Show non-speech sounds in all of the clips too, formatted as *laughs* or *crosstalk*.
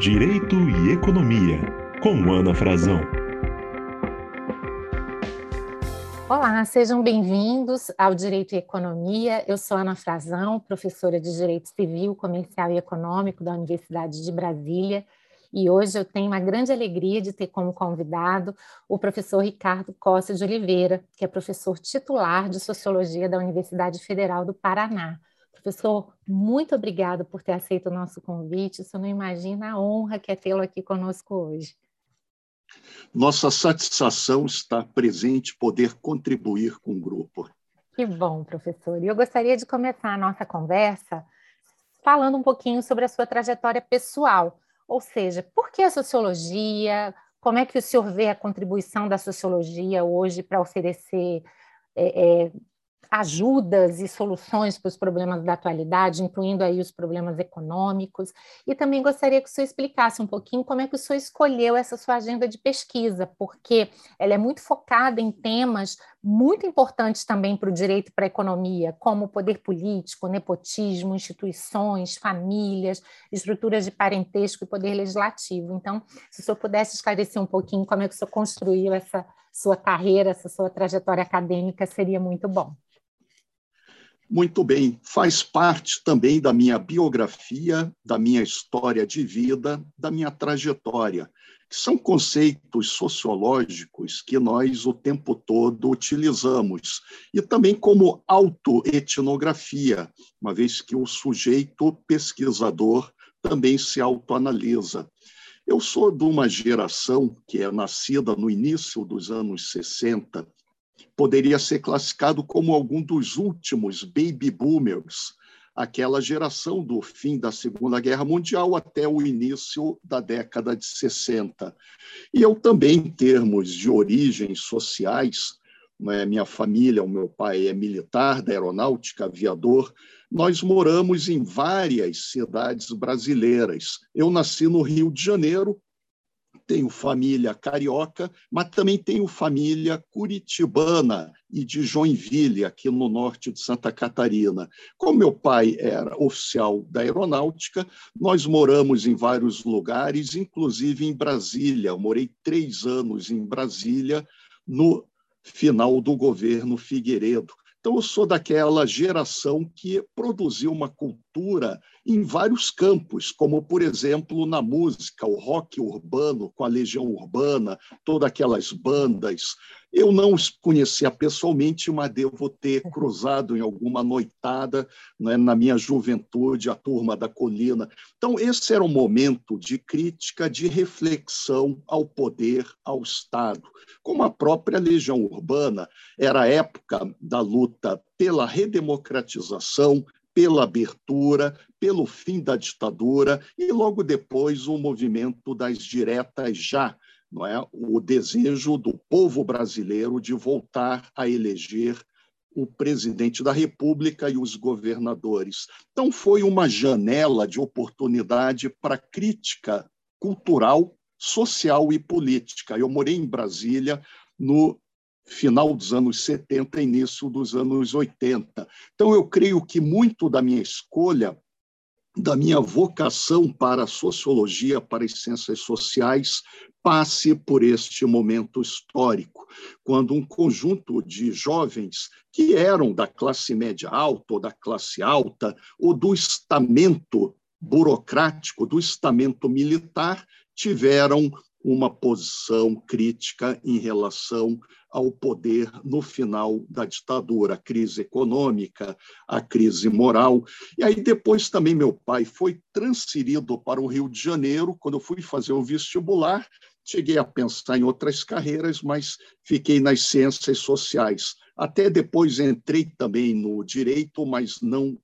Direito e Economia, com Ana Frazão. Olá, sejam bem-vindos ao Direito e Economia. Eu sou Ana Frazão, professora de Direito Civil, Comercial e Econômico da Universidade de Brasília. E hoje eu tenho uma grande alegria de ter como convidado o professor Ricardo Costa de Oliveira, que é professor titular de Sociologia da Universidade Federal do Paraná. Professor, muito obrigado por ter aceito o nosso convite. Você não imagina a honra que é tê-lo aqui conosco hoje. Nossa satisfação está presente poder contribuir com o grupo. Que bom, professor. E eu gostaria de começar a nossa conversa falando um pouquinho sobre a sua trajetória pessoal. Ou seja, por que a sociologia? Como é que o senhor vê a contribuição da sociologia hoje para oferecer é, é, ajudas e soluções para os problemas da atualidade, incluindo aí os problemas econômicos. E também gostaria que o senhor explicasse um pouquinho como é que o senhor escolheu essa sua agenda de pesquisa, porque ela é muito focada em temas muito importantes também para o direito e para a economia, como poder político, nepotismo, instituições, famílias, estruturas de parentesco e poder legislativo. Então, se o senhor pudesse esclarecer um pouquinho como é que o senhor construiu essa sua carreira, essa sua trajetória acadêmica, seria muito bom. Muito bem, faz parte também da minha biografia, da minha história de vida, da minha trajetória, que são conceitos sociológicos que nós o tempo todo utilizamos, e também como autoetnografia, uma vez que o sujeito pesquisador também se autoanalisa. Eu sou de uma geração que é nascida no início dos anos 60, poderia ser classificado como algum dos últimos baby boomers, aquela geração do fim da Segunda Guerra Mundial até o início da década de 60. E eu também, em termos de origens sociais, né, minha família, o meu pai é militar da aeronáutica, aviador, nós moramos em várias cidades brasileiras. Eu nasci no Rio de Janeiro, tenho família carioca, mas também tenho família curitibana e de Joinville, aqui no norte de Santa Catarina. Como meu pai era oficial da aeronáutica, nós moramos em vários lugares, inclusive em Brasília. Eu morei três anos em Brasília, no final do governo Figueiredo. Então, eu sou daquela geração que produziu uma cultura em vários campos, como, por exemplo, na música, o rock urbano, com a Legião Urbana, todas aquelas bandas, eu não os conhecia pessoalmente, mas devo ter cruzado em alguma noitada né, na minha juventude, a turma da colina. Então, esse era um momento de crítica, de reflexão ao poder, ao Estado. Como a própria Legião Urbana era a época da luta pela redemocratização, pela abertura, pelo fim da ditadura e logo depois o movimento das diretas já, não é? o desejo do povo brasileiro de voltar a eleger o presidente da República e os governadores. Então, foi uma janela de oportunidade para crítica cultural, social e política. Eu morei em Brasília no final dos anos 70, início dos anos 80. Então, eu creio que muito da minha escolha da minha vocação para a sociologia, para as ciências sociais, passe por este momento histórico, quando um conjunto de jovens que eram da classe média alta ou da classe alta, ou do estamento burocrático, do estamento militar, tiveram uma posição crítica em relação ao poder no final da ditadura, a crise econômica, a crise moral. E aí depois também meu pai foi transferido para o Rio de Janeiro, quando eu fui fazer o vestibular, cheguei a pensar em outras carreiras, mas fiquei nas ciências sociais. Até depois entrei também no direito, mas não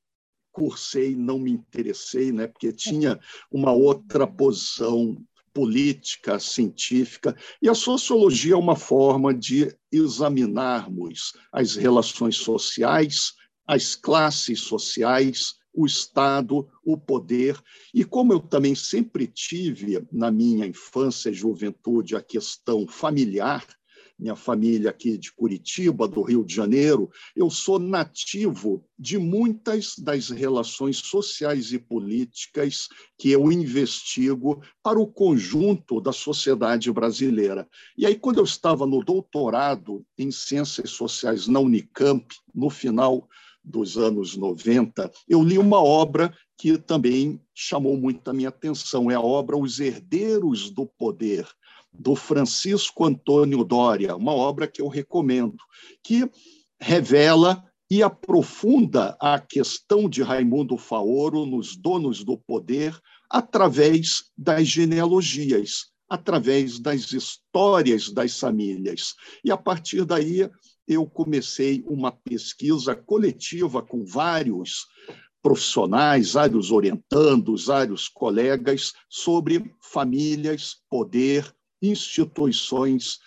cursei, não me interessei, né, porque tinha uma outra posição política, científica, e a sociologia é uma forma de examinarmos as relações sociais, as classes sociais, o Estado, o poder. E como eu também sempre tive na minha infância e juventude a questão familiar, minha família aqui de Curitiba, do Rio de Janeiro, eu sou nativo de muitas das relações sociais e políticas que eu investigo para o conjunto da sociedade brasileira. E aí, quando eu estava no doutorado em Ciências Sociais na Unicamp, no final dos anos 90, eu li uma obra que também chamou muito a minha atenção. É a obra Os Herdeiros do Poder, do Francisco Antônio Doria, uma obra que eu recomendo, que revela e aprofunda a questão de Raimundo Faoro nos donos do poder através das genealogias, através das histórias das famílias. E a partir daí eu comecei uma pesquisa coletiva com vários profissionais, vários orientandos, vários colegas sobre famílias, poder, instituições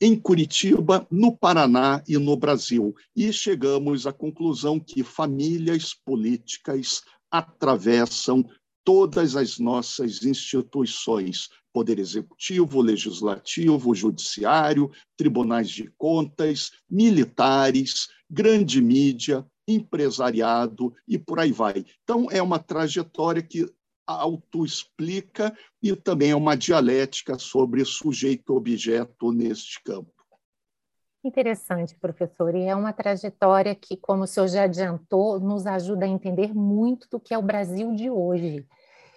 em Curitiba, no Paraná e no Brasil. E chegamos à conclusão que famílias políticas atravessam todas as nossas instituições, Poder Executivo, Legislativo, Judiciário, tribunais de contas, militares, grande mídia, empresariado e por aí vai. Então, é uma trajetória que autoexplica e também é uma dialética sobre sujeito-objeto neste campo. Interessante, professor, e é uma trajetória que, como o senhor já adiantou, nos ajuda a entender muito do que é o Brasil de hoje.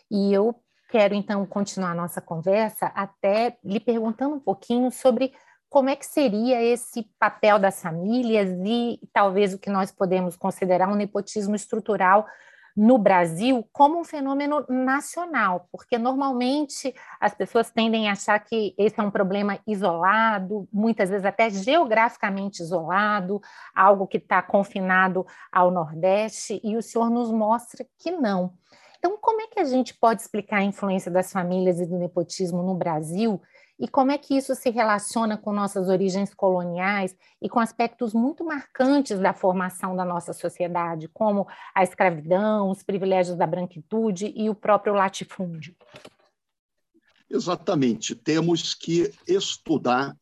E eu quero, então, continuar a nossa conversa até lhe perguntando um pouquinho sobre como é que seria esse papel das famílias e talvez o que nós podemos considerar um nepotismo estrutural no Brasil como um fenômeno nacional, porque normalmente as pessoas tendem a achar que esse é um problema isolado, muitas vezes até geograficamente isolado, algo que está confinado ao Nordeste, e o senhor nos mostra que não. Então, como é que a gente pode explicar a influência das famílias e do nepotismo no Brasil e como é que isso se relaciona com nossas origens coloniais e com aspectos muito marcantes da formação da nossa sociedade, como a escravidão, os privilégios da branquitude e o próprio latifúndio? Exatamente. Temos que estudar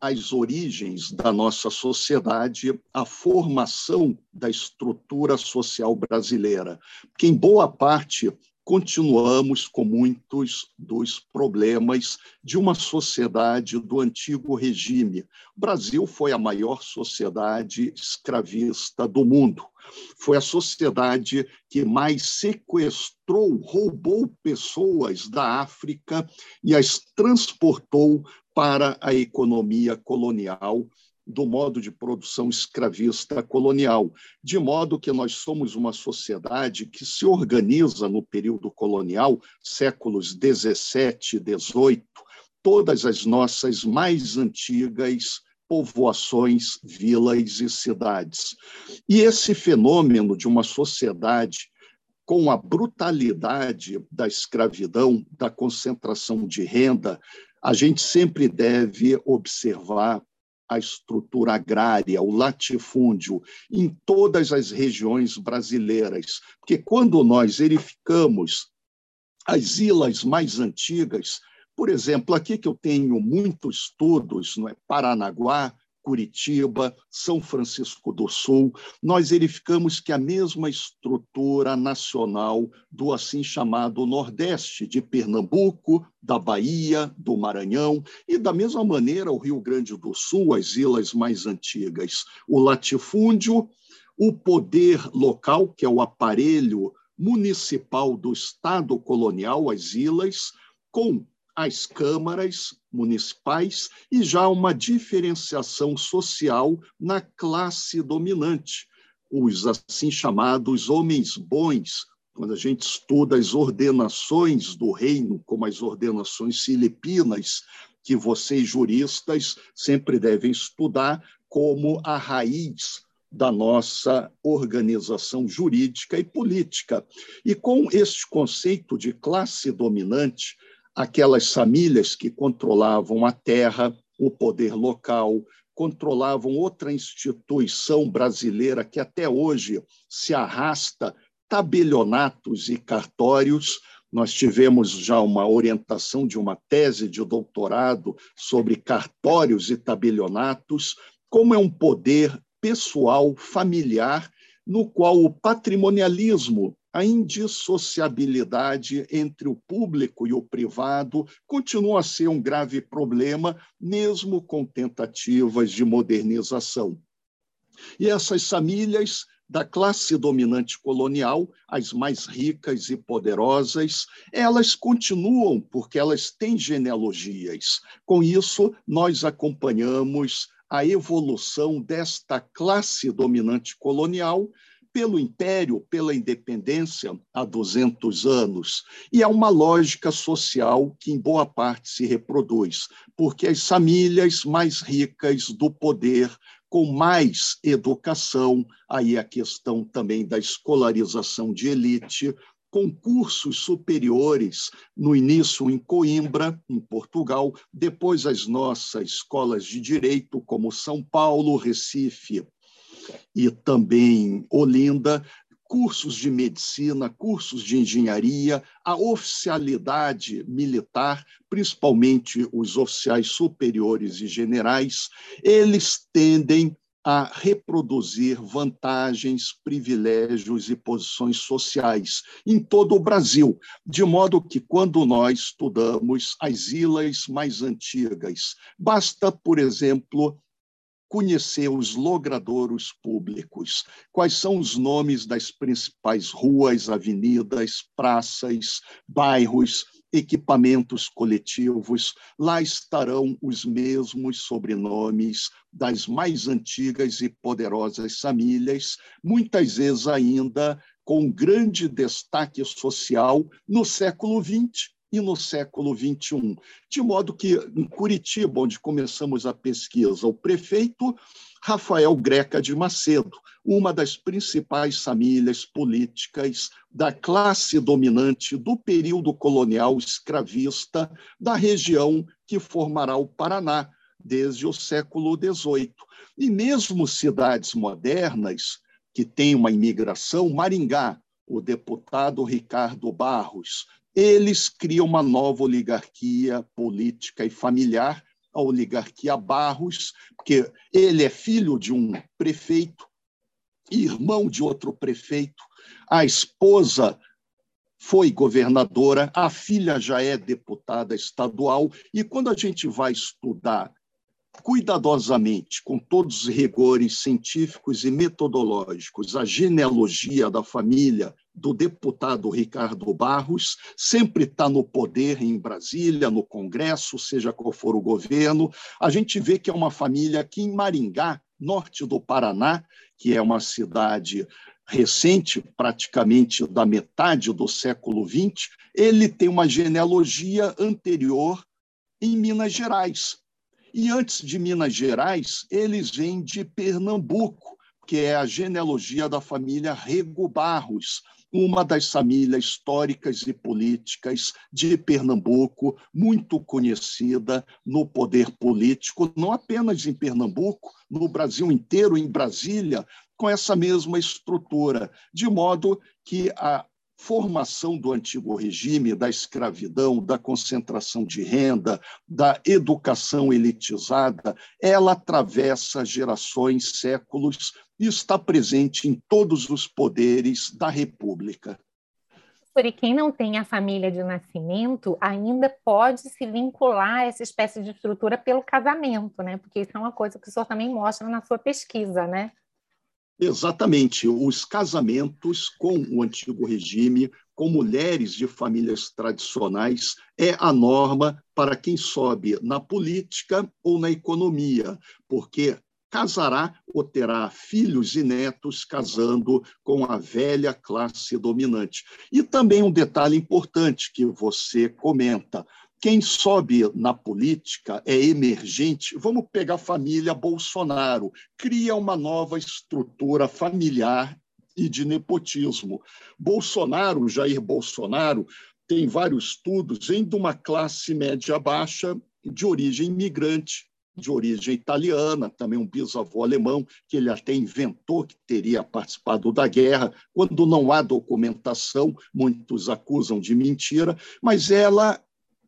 as origens da nossa sociedade, a formação da estrutura social brasileira, que em boa parte continuamos com muitos dos problemas de uma sociedade do antigo regime. O Brasil foi a maior sociedade escravista do mundo. Foi a sociedade que mais sequestrou, roubou pessoas da África e as transportou para a economia colonial do modo de produção escravista colonial, de modo que nós somos uma sociedade que se organiza no período colonial, séculos 17 e 18, todas as nossas mais antigas povoações, vilas e cidades. E esse fenômeno de uma sociedade com a brutalidade da escravidão, da concentração de renda, a gente sempre deve observar a estrutura agrária, o latifúndio, em todas as regiões brasileiras. Porque quando nós verificamos as ilhas mais antigas, por exemplo, aqui que eu tenho muitos estudos, não é? Paranaguá, Curitiba, São Francisco do Sul, nós verificamos que a mesma estrutura nacional do assim chamado Nordeste, de Pernambuco, da Bahia, do Maranhão, e da mesma maneira o Rio Grande do Sul, as ilhas mais antigas, o latifúndio, o poder local, que é o aparelho municipal do Estado colonial, as ilhas, com as câmaras municipais e já uma diferenciação social na classe dominante, os assim chamados homens bons. Quando a gente estuda as ordenações do reino, como as ordenações filipinas, que vocês juristas sempre devem estudar como a raiz da nossa organização jurídica e política. E com este conceito de classe dominante, aquelas famílias que controlavam a terra, o poder local, controlavam outra instituição brasileira que até hoje se arrasta, tabelionatos e cartórios, Nós tivemos já uma orientação de uma tese de doutorado sobre cartórios e tabelionatos, como é um poder pessoal, familiar, no qual o patrimonialismo, a indissociabilidade entre o público e o privado continua a ser um grave problema, mesmo com tentativas de modernização. E essas famílias da classe dominante colonial, as mais ricas e poderosas, elas continuam porque elas têm genealogias. Com isso, nós acompanhamos a evolução desta classe dominante colonial pelo império, pela independência há 200 anos. E é uma lógica social que, em boa parte, se reproduz, porque as famílias mais ricas do poder com mais educação, aí a questão também da escolarização de elite, concursos superiores, no início em Coimbra, em Portugal, depois as nossas escolas de direito, como São Paulo, Recife e também Olinda, cursos de medicina, cursos de engenharia, a oficialidade militar, principalmente os oficiais superiores e generais, eles tendem a reproduzir vantagens, privilégios e posições sociais em todo o Brasil, de modo que, quando nós estudamos as ilhas mais antigas, basta, por exemplo, conhecer os logradouros públicos. Quais são os nomes das principais ruas, avenidas, praças, bairros, equipamentos coletivos? Lá estarão os mesmos sobrenomes das mais antigas e poderosas famílias, muitas vezes ainda com grande destaque social no século XX e no século XXI. De modo que, em Curitiba, onde começamos a pesquisa, o prefeito Rafael Greca de Macedo, uma das principais famílias políticas da classe dominante do período colonial escravista da região que formará o Paraná desde o século XVIII. E mesmo cidades modernas que têm uma imigração, Maringá, o deputado Ricardo Barros, eles criam uma nova oligarquia política e familiar, a oligarquia Barros, porque ele é filho de um prefeito, irmão de outro prefeito, a esposa foi governadora, a filha já é deputada estadual, e quando a gente vai estudar cuidadosamente, com todos os rigores científicos e metodológicos, a genealogia da família do deputado Ricardo Barros, sempre está no poder em Brasília, no Congresso, seja qual for o governo. A gente vê que é uma família aqui em Maringá, norte do Paraná, que é uma cidade recente, praticamente da metade do século XX, ele tem uma genealogia anterior em Minas Gerais. E antes de Minas Gerais, eles vêm de Pernambuco, que é a genealogia da família Rego Barros, uma das famílias históricas e políticas de Pernambuco, muito conhecida no poder político, não apenas em Pernambuco, no Brasil inteiro, em Brasília, com essa mesma estrutura, de modo que a formação do antigo regime, da escravidão, da concentração de renda, da educação elitizada, ela atravessa gerações, séculos está presente em todos os poderes da República. E quem não tem a família de nascimento ainda pode se vincular a essa espécie de estrutura pelo casamento, né? Porque isso é uma coisa que o senhor também mostra na sua pesquisa, né? Exatamente. Os casamentos com o antigo regime, com mulheres de famílias tradicionais, é a norma para quem sobe na política ou na economia, porque casará ou terá filhos e netos casando com a velha classe dominante. E também um detalhe importante que você comenta: quem sobe na política é emergente. Vamos pegar a família Bolsonaro, cria uma nova estrutura familiar e de nepotismo. Bolsonaro, Jair Bolsonaro, tem vários estudos, vem de uma classe média baixa de origem imigrante de origem italiana, também um bisavô alemão, que ele até inventou que teria participado da guerra, quando não há documentação, muitos acusam de mentira, mas ela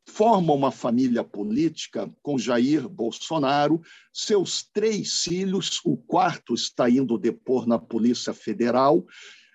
forma uma família política com Jair Bolsonaro, seus três filhos, o quarto está indo depor na Polícia Federal,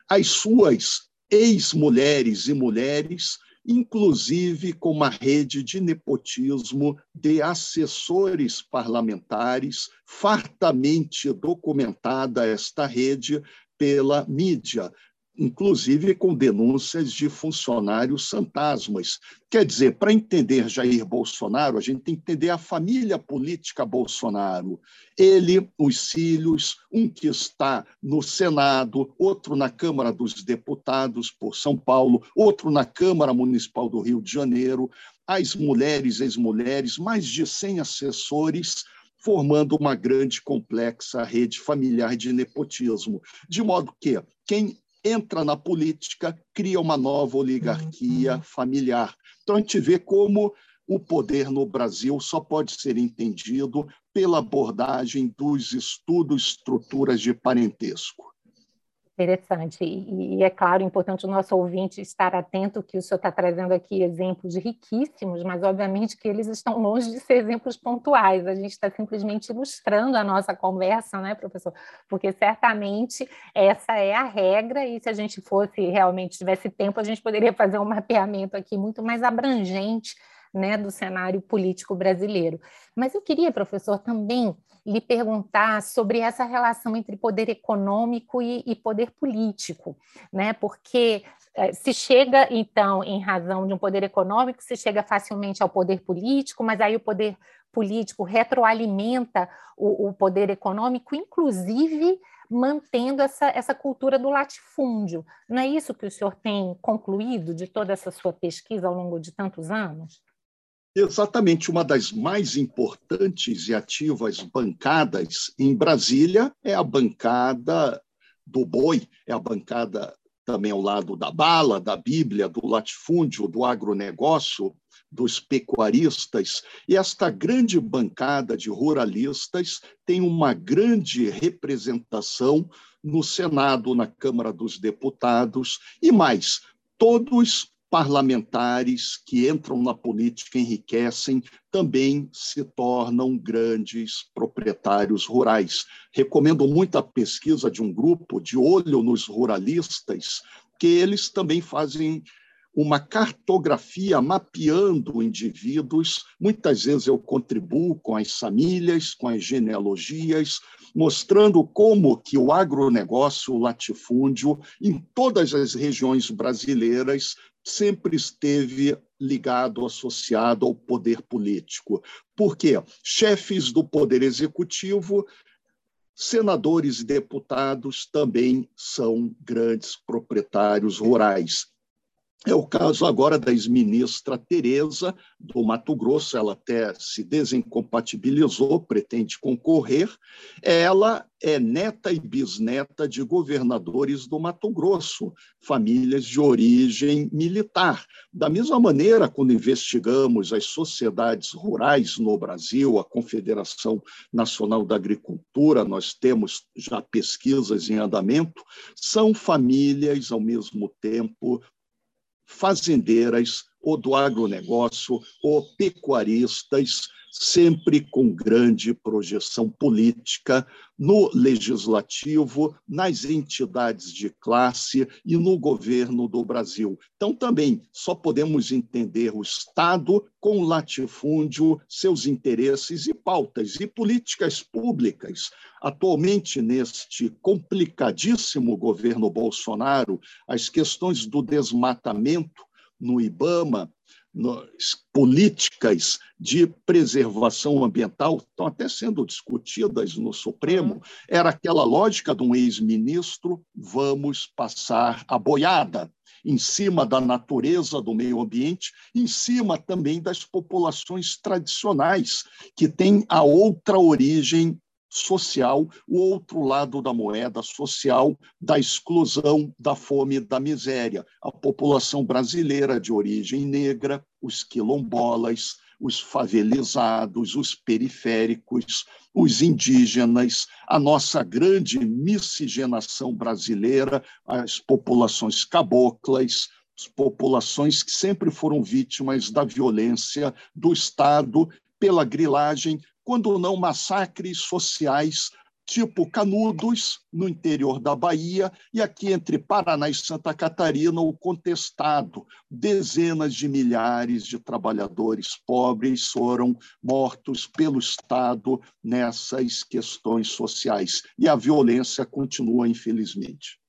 as suas ex-mulheres e mulheres, inclusive com uma rede de nepotismo de assessores parlamentares, fartamente documentada esta rede pela mídia, inclusive com denúncias de funcionários fantasmas. Quer dizer, para entender Jair Bolsonaro, a gente tem que entender a família política Bolsonaro. Ele, os filhos, um que está no Senado, outro na Câmara dos Deputados por São Paulo, outro na Câmara Municipal do Rio de Janeiro, as mulheres, ex-mulheres, mais de 100 assessores formando uma grande complexa rede familiar de nepotismo. De modo que quem entra na política, cria uma nova oligarquia uhum. familiar. Então, a gente vê como o poder no Brasil só pode ser entendido pela abordagem dos estudos estruturas de parentesco. Interessante. E, e, é claro, importante o nosso ouvinte estar atento que o senhor está trazendo aqui exemplos riquíssimos, mas obviamente que eles estão longe de ser exemplos pontuais. A gente está simplesmente ilustrando a nossa conversa, né, professor? Porque certamente essa é a regra, e se a gente fosse realmente tivesse tempo, a gente poderia fazer um mapeamento aqui muito mais abrangente né, do cenário político brasileiro. Mas eu queria, professor, também lhe perguntar sobre essa relação entre poder econômico e, e poder político, né? Porque eh, se chega, então, em razão de um poder econômico, se chega facilmente ao poder político, mas aí o poder político retroalimenta o, o poder econômico, inclusive mantendo essa, essa cultura do latifúndio. Não é isso que o senhor tem concluído de toda essa sua pesquisa ao longo de tantos anos? Exatamente, uma das mais importantes e ativas bancadas em Brasília é a bancada do boi, é a bancada também ao lado da bala, da Bíblia, do latifúndio, do agronegócio, dos pecuaristas. E esta grande bancada de ruralistas tem uma grande representação no Senado, na Câmara dos Deputados e mais. Todos parlamentares que entram na política enriquecem também se tornam grandes proprietários rurais. Recomendo muito a pesquisa de um grupo de olho nos ruralistas, que eles também fazem uma cartografia mapeando indivíduos. Muitas vezes eu contribuo com as famílias, com as genealogias, mostrando como que o agronegócio, o latifúndio, em todas as regiões brasileiras, sempre esteve ligado, associado ao poder político. Por quê? Chefes do poder executivo, senadores e deputados também são grandes proprietários rurais. É o caso agora da ex-ministra Tereza, do Mato Grosso, ela até se desincompatibilizou, pretende concorrer. Ela é neta e bisneta de governadores do Mato Grosso, famílias de origem militar. Da mesma maneira, quando investigamos as sociedades rurais no Brasil, a Confederação Nacional da Agricultura, nós temos já pesquisas em andamento, são famílias, ao mesmo tempo, fazendeiras, ou do agronegócio, ou pecuaristas, sempre com grande projeção política no legislativo, nas entidades de classe e no governo do Brasil. Então, também só podemos entender o Estado com latifúndio, seus interesses e pautas e políticas públicas. Atualmente, neste complicadíssimo governo Bolsonaro, as questões do desmatamento no IBAMA, políticas de preservação ambiental estão até sendo discutidas no Supremo, uhum. era aquela lógica de um ex-ministro: vamos passar a boiada em cima da natureza do meio ambiente, em cima também das populações tradicionais, que têm a outra origem social, o outro lado da moeda social da exclusão, da fome da miséria. A população brasileira de origem negra, os quilombolas, os favelizados, os periféricos, os indígenas, a nossa grande miscigenação brasileira, as populações caboclas, as populações que sempre foram vítimas da violência do Estado pela grilagem, quando não massacres sociais tipo Canudos, no interior da Bahia, e aqui entre Paraná e Santa Catarina, o contestado. Dezenas de milhares de trabalhadores pobres foram mortos pelo Estado nessas questões sociais. E a violência continua, infelizmente.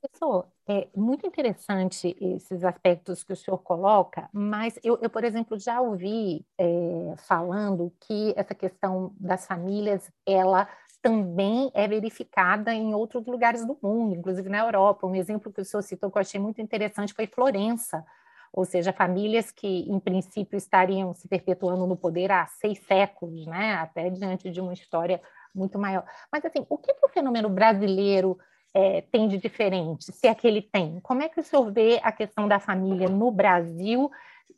Professor, é muito interessante esses aspectos que o senhor coloca, mas eu, eu por exemplo, já ouvi é, falando que essa questão das famílias, ela também é verificada em outros lugares do mundo, inclusive na Europa. Um exemplo que o senhor citou que eu achei muito interessante foi Florença, ou seja, famílias que, em princípio, estariam se perpetuando no poder há seis séculos, né? até diante de uma história muito maior. Mas, assim, o que, que o fenômeno brasileiro é, tem de diferente, se é que ele tem? Como é que o senhor vê a questão da família no Brasil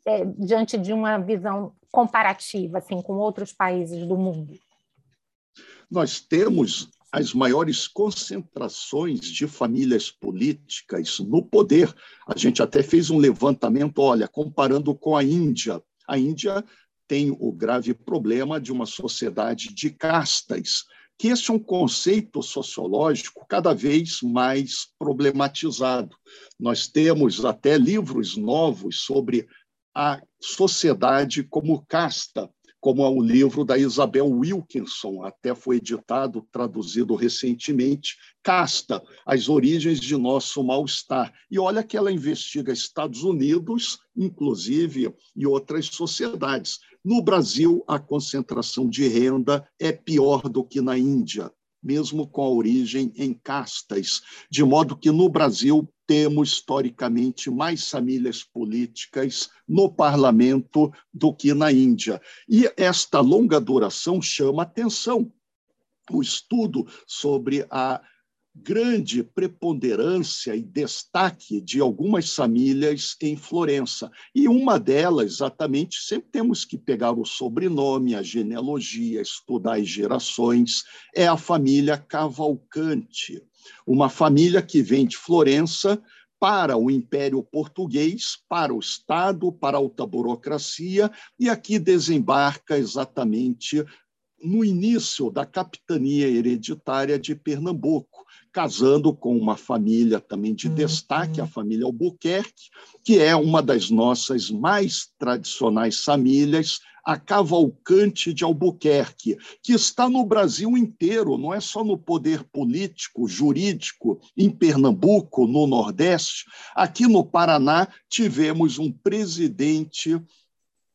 é, diante de uma visão comparativa assim, com outros países do mundo? Nós temos as maiores concentrações de famílias políticas no poder. A gente até fez um levantamento, olha, comparando com a Índia. A Índia tem o grave problema de uma sociedade de castas, que esse é um conceito sociológico cada vez mais problematizado. Nós temos até livros novos sobre a sociedade como casta, como é o livro da Isabel Wilkinson, até foi editado, traduzido recentemente, Casta, as origens de nosso mal-estar. E olha que ela investiga Estados Unidos, inclusive, e outras sociedades. No Brasil, a concentração de renda é pior do que na Índia, mesmo com a origem em castas, de modo que no Brasil temos historicamente mais famílias políticas no parlamento do que na Índia. E esta longa duração chama atenção. O estudo sobre a grande preponderância e destaque de algumas famílias em Florença. E uma delas, exatamente, sempre temos que pegar o sobrenome, a genealogia, estudar as gerações, é a família Cavalcante uma família que vem de Florença para o Império Português, para o Estado, para a alta burocracia, e aqui desembarca exatamente no início da capitania hereditária de Pernambuco, casando com uma família também de uhum. destaque, a família Albuquerque, que é uma das nossas mais tradicionais famílias, a Cavalcante de Albuquerque, que está no Brasil inteiro, não é só no poder político, jurídico, em Pernambuco, no Nordeste. Aqui no Paraná, tivemos um presidente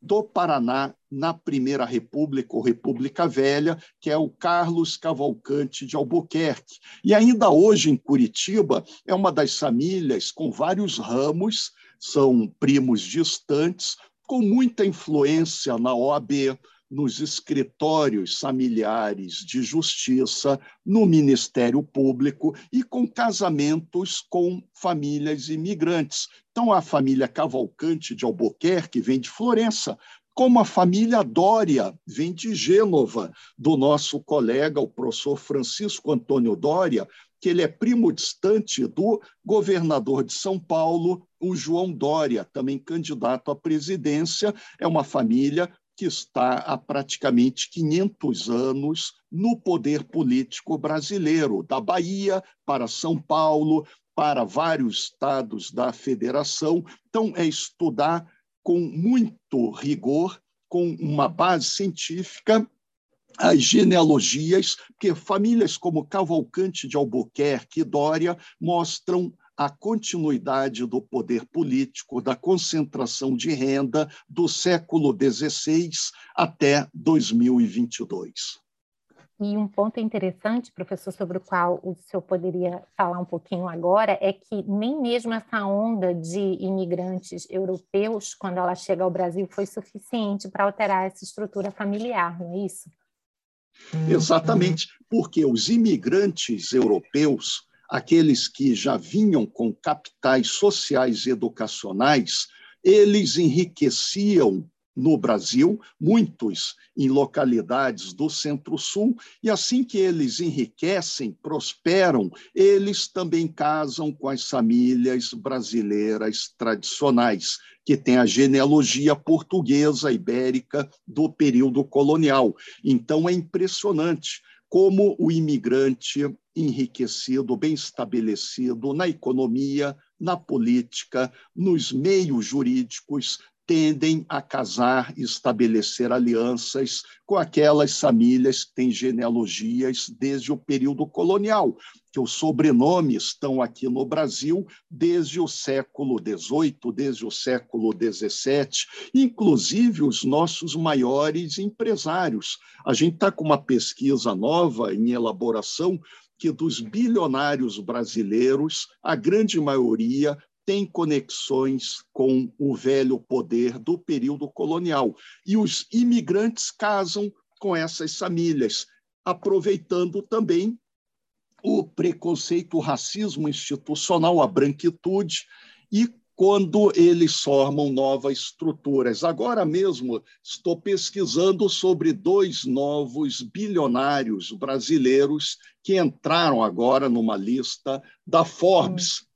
do Paraná na Primeira República, ou República Velha, que é o Carlos Cavalcante de Albuquerque. E ainda hoje, em Curitiba, é uma das famílias com vários ramos, são primos distantes, com muita influência na OAB, nos escritórios familiares de justiça, no Ministério Público e com casamentos com famílias imigrantes. Então, a família Cavalcante de Albuquerque vem de Florença, como a família Dória vem de Gênova, do nosso colega, o professor Francisco Antônio Dória, que ele é primo distante do governador de São Paulo, o João Dória, também candidato à presidência. É uma família que está há praticamente 500 anos no poder político brasileiro, da Bahia para São Paulo, para vários estados da federação. Então, é estudar com muito rigor, com uma base científica as genealogias, porque famílias como Cavalcante de Albuquerque e Dória mostram a continuidade do poder político, da concentração de renda do século XVI até 2022. E um ponto interessante, professor, sobre o qual o senhor poderia falar um pouquinho agora, é que nem mesmo essa onda de imigrantes europeus, quando ela chega ao Brasil, foi suficiente para alterar essa estrutura familiar, não é isso? Uhum. Exatamente, porque os imigrantes europeus, aqueles que já vinham com capitais sociais e educacionais, eles enriqueciam no Brasil, muitos em localidades do Centro-Sul, e assim que eles enriquecem, prosperam, eles também casam com as famílias brasileiras tradicionais, que têm a genealogia portuguesa ibérica do período colonial. Então é impressionante como o imigrante enriquecido, bem estabelecido na economia, na política, nos meios jurídicos, tendem a casar e estabelecer alianças com aquelas famílias que têm genealogias desde o período colonial, que os sobrenomes estão aqui no Brasil desde o século XVIII, desde o século XVII, inclusive os nossos maiores empresários. A gente está com uma pesquisa nova em elaboração que dos bilionários brasileiros, a grande maioria tem conexões com o velho poder do período colonial. E os imigrantes casam com essas famílias, aproveitando também o preconceito, o racismo institucional, a branquitude, e quando eles formam novas estruturas. Agora mesmo estou pesquisando sobre dois novos bilionários brasileiros que entraram agora numa lista da Forbes.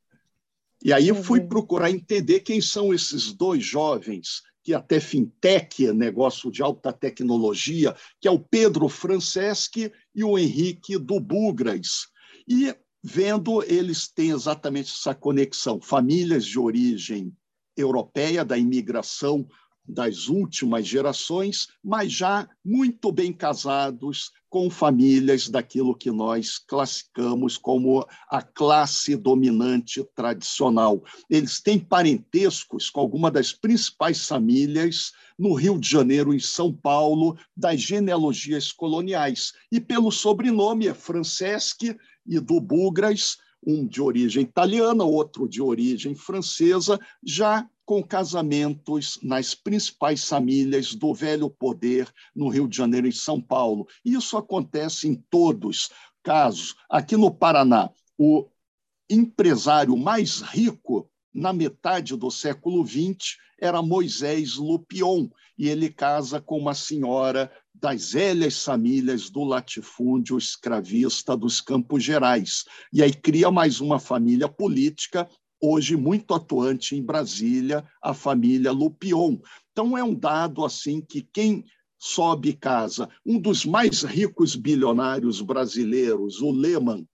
E aí eu fui uhum. procurar entender quem são esses dois jovens, que até fintech, negócio de alta tecnologia, que é o Pedro Franceschi e o Henrique do Bugras. E vendo, eles têm exatamente essa conexão, famílias de origem europeia, da imigração das últimas gerações, mas já muito bem casados com famílias daquilo que nós classificamos como a classe dominante tradicional. Eles têm parentescos com alguma das principais famílias no Rio de Janeiro, em São Paulo, das genealogias coloniais. E pelo sobrenome é Franceschi e do Bugras, um de origem italiana, outro de origem francesa, já com casamentos nas principais famílias do velho poder no Rio de Janeiro e São Paulo. Isso acontece em todos casos. Aqui no Paraná, o empresário mais rico na metade do século XX era Moisés Lupion, e ele casa com uma senhora das velhas famílias do latifúndio escravista dos Campos Gerais. E aí cria mais uma família política hoje muito atuante em Brasília, a família Lupion. Então é um dado assim que quem sobe casa, um dos mais ricos bilionários brasileiros, o Lehman,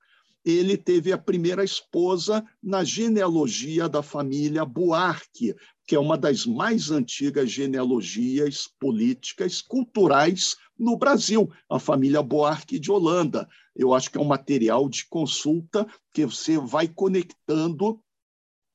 ele teve a primeira esposa na genealogia da família Buarque, que é uma das mais antigas genealogias políticas, culturais no Brasil, a família Buarque de Holanda. Eu acho que é um material de consulta que você vai conectando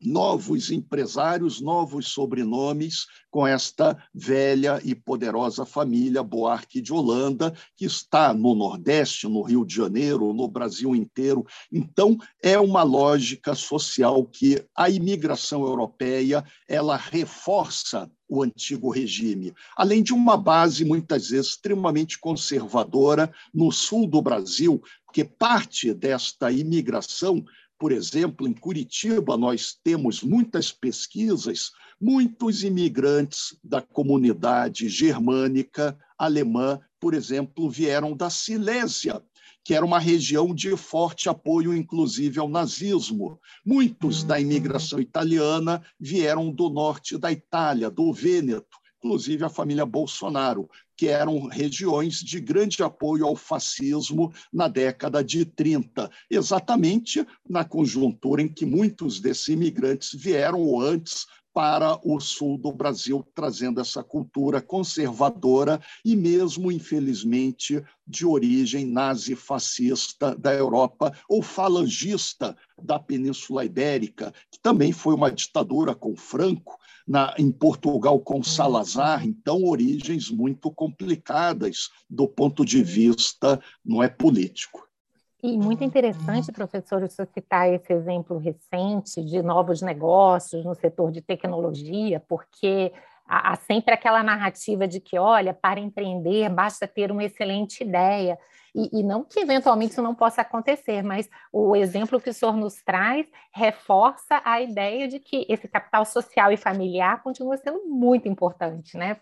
novos empresários, novos sobrenomes com esta velha e poderosa família Boarque de Holanda, que está no Nordeste, no Rio de Janeiro, no Brasil inteiro. Então, é uma lógica social que a imigração europeia ela reforça o antigo regime, além de uma base muitas vezes extremamente conservadora no sul do Brasil, porque parte desta imigração por exemplo, em Curitiba, nós temos muitas pesquisas, muitos imigrantes da comunidade germânica alemã, por exemplo, vieram da Silésia, que era uma região de forte apoio, inclusive, ao nazismo. Muitos da imigração italiana vieram do norte da Itália, do Vêneto, inclusive a família Bolsonaro que eram regiões de grande apoio ao fascismo na década de 30, exatamente na conjuntura em que muitos desses imigrantes vieram antes para o sul do Brasil, trazendo essa cultura conservadora e mesmo, infelizmente, de origem nazi-fascista da Europa ou falangista da Península Ibérica, que também foi uma ditadura com Franco, na, em Portugal com Salazar, então origens muito complicadas do ponto de vista não é político. E muito interessante, professor, você citar esse exemplo recente de novos negócios no setor de tecnologia, porque há sempre aquela narrativa de que, olha, para empreender basta ter uma excelente ideia. E, e, não que eventualmente isso não possa acontecer, mas o exemplo que o senhor nos traz reforça a ideia de que esse capital social e familiar continua sendo muito importante, né?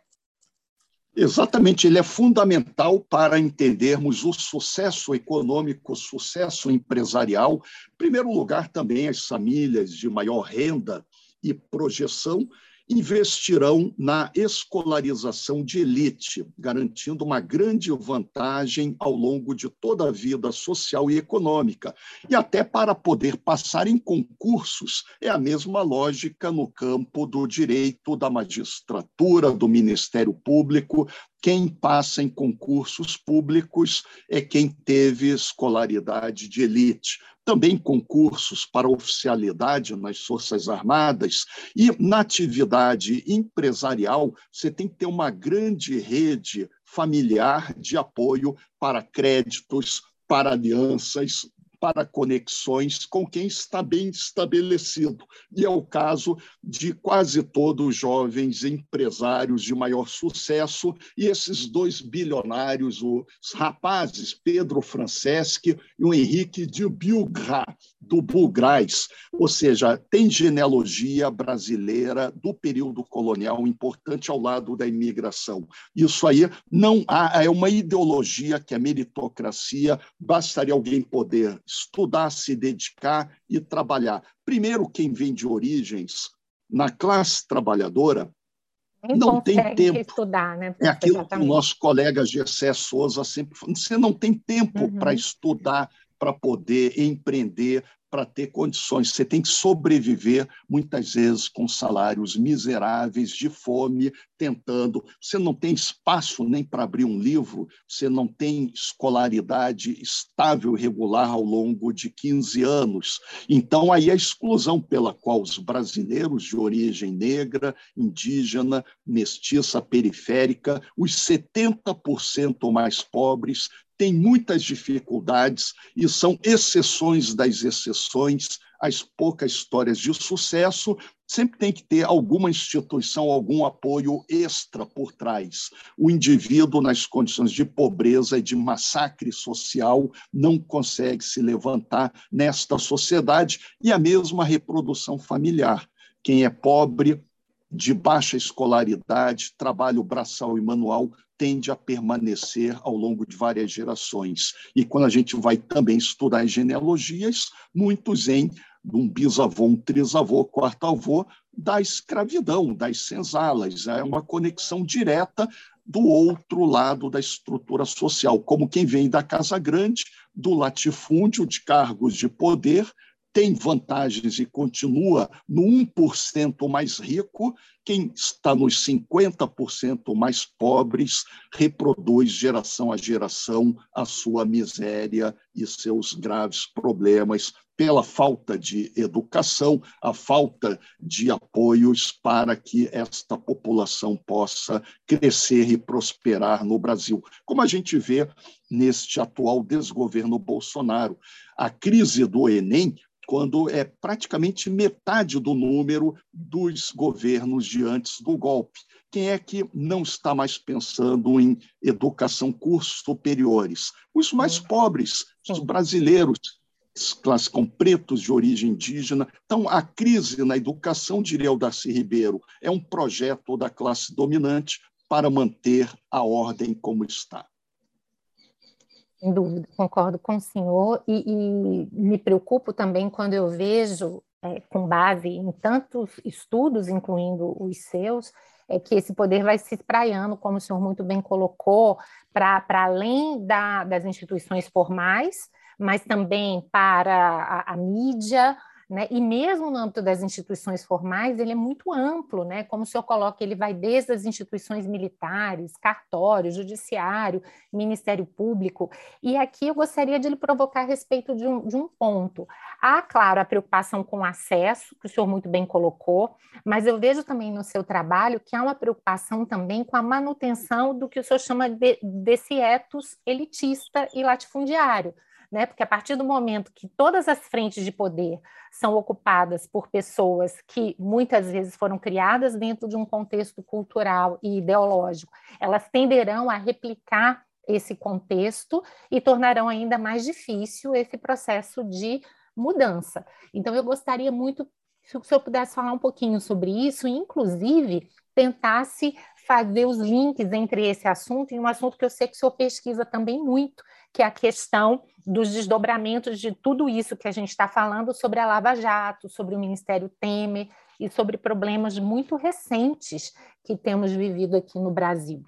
Exatamente, ele é fundamental para entendermos o sucesso econômico, o sucesso empresarial. Em primeiro lugar, também as famílias de maior renda e projeção investirão na escolarização de elite, garantindo uma grande vantagem ao longo de toda a vida social e econômica. E até para poder passar em concursos, é a mesma lógica no campo do direito, da magistratura, do Ministério Público, quem passa em concursos públicos é quem teve escolaridade de elite. Também concursos para oficialidade nas Forças Armadas e na atividade empresarial, você tem que ter uma grande rede familiar de apoio para créditos, para alianças, para conexões com quem está bem estabelecido. E é o caso de quase todos os jovens empresários de maior sucesso, e esses dois bilionários, os rapazes, Pedro Franceschi e o Henrique de Bilgra, do Bulgrais, ou seja, tem genealogia brasileira do período colonial importante ao lado da imigração. Isso aí não há, é uma ideologia que a meritocracia, bastaria alguém poder estudar, se dedicar e trabalhar. Primeiro, quem vem de origens na classe trabalhadora Nem não tem tempo. Estudar, né? É aquilo Exatamente. que o nosso colega Gessé Souza sempre falou: você não tem tempo uhum. para estudar, para poder empreender, para ter condições. Você tem que sobreviver, muitas vezes, com salários miseráveis, de fome, tentando. Você não tem espaço nem para abrir um livro, você não tem escolaridade estável, regular ao longo de 15 anos. Então, aí a exclusão pela qual os brasileiros de origem negra, indígena, mestiça, periférica, os 70% mais pobres, tem muitas dificuldades e são exceções das exceções. As poucas histórias de sucesso sempre tem que ter alguma instituição, algum apoio extra por trás. O indivíduo, nas condições de pobreza e de massacre social, não consegue se levantar nesta sociedade e a mesma reprodução familiar. Quem é pobre, de baixa escolaridade, trabalho braçal e manual, tende a permanecer ao longo de várias gerações. E quando a gente vai também estudar as genealogias, muitos em um bisavô, um trisavô, quarto avô, da escravidão, das senzalas. É uma conexão direta do outro lado da estrutura social, como quem vem da casa grande, do latifúndio, de cargos de poder, tem vantagens e continua no 1% mais rico, quem está nos 50% mais pobres reproduz geração a geração a sua miséria e seus graves problemas pela falta de educação, a falta de apoios para que esta população possa crescer e prosperar no Brasil. Como a gente vê neste atual desgoverno Bolsonaro, a crise do Enem quando é praticamente metade do número dos governos de antes do golpe. Quem é que não está mais pensando em educação, cursos superiores? Os mais hum. pobres, os brasileiros, classificam pretos de origem indígena. Então, a crise na educação, diria o Darcy Ribeiro, é um projeto da classe dominante para manter a ordem como está. Sem dúvida, concordo com o senhor e, e me preocupo também quando eu vejo, é, com base em tantos estudos, incluindo os seus, é que esse poder vai se espraiando, como o senhor muito bem colocou, para além da, das instituições formais, mas também para a, a mídia, né? E mesmo no âmbito das instituições formais, ele é muito amplo, né? como o senhor coloca, ele vai desde as instituições militares, cartório, judiciário, Ministério Público. E aqui eu gostaria de lhe provocar a respeito de um, de um ponto. Há, claro, a preocupação com o acesso, que o senhor muito bem colocou, mas eu vejo também no seu trabalho que há uma preocupação também com a manutenção do que o senhor chama de, desse etos elitista e latifundiário né? Porque a partir do momento que todas as frentes de poder são ocupadas por pessoas que muitas vezes foram criadas dentro de um contexto cultural e ideológico, elas tenderão a replicar esse contexto e tornarão ainda mais difícil esse processo de mudança. Então, eu gostaria muito se o senhor pudesse falar um pouquinho sobre isso, inclusive tentasse fazer os links entre esse assunto e um assunto que eu sei que o senhor pesquisa também muito, que é a questão dos desdobramentos de tudo isso que a gente está falando sobre a Lava Jato, sobre o Ministério Temer e sobre problemas muito recentes que temos vivido aqui no Brasil.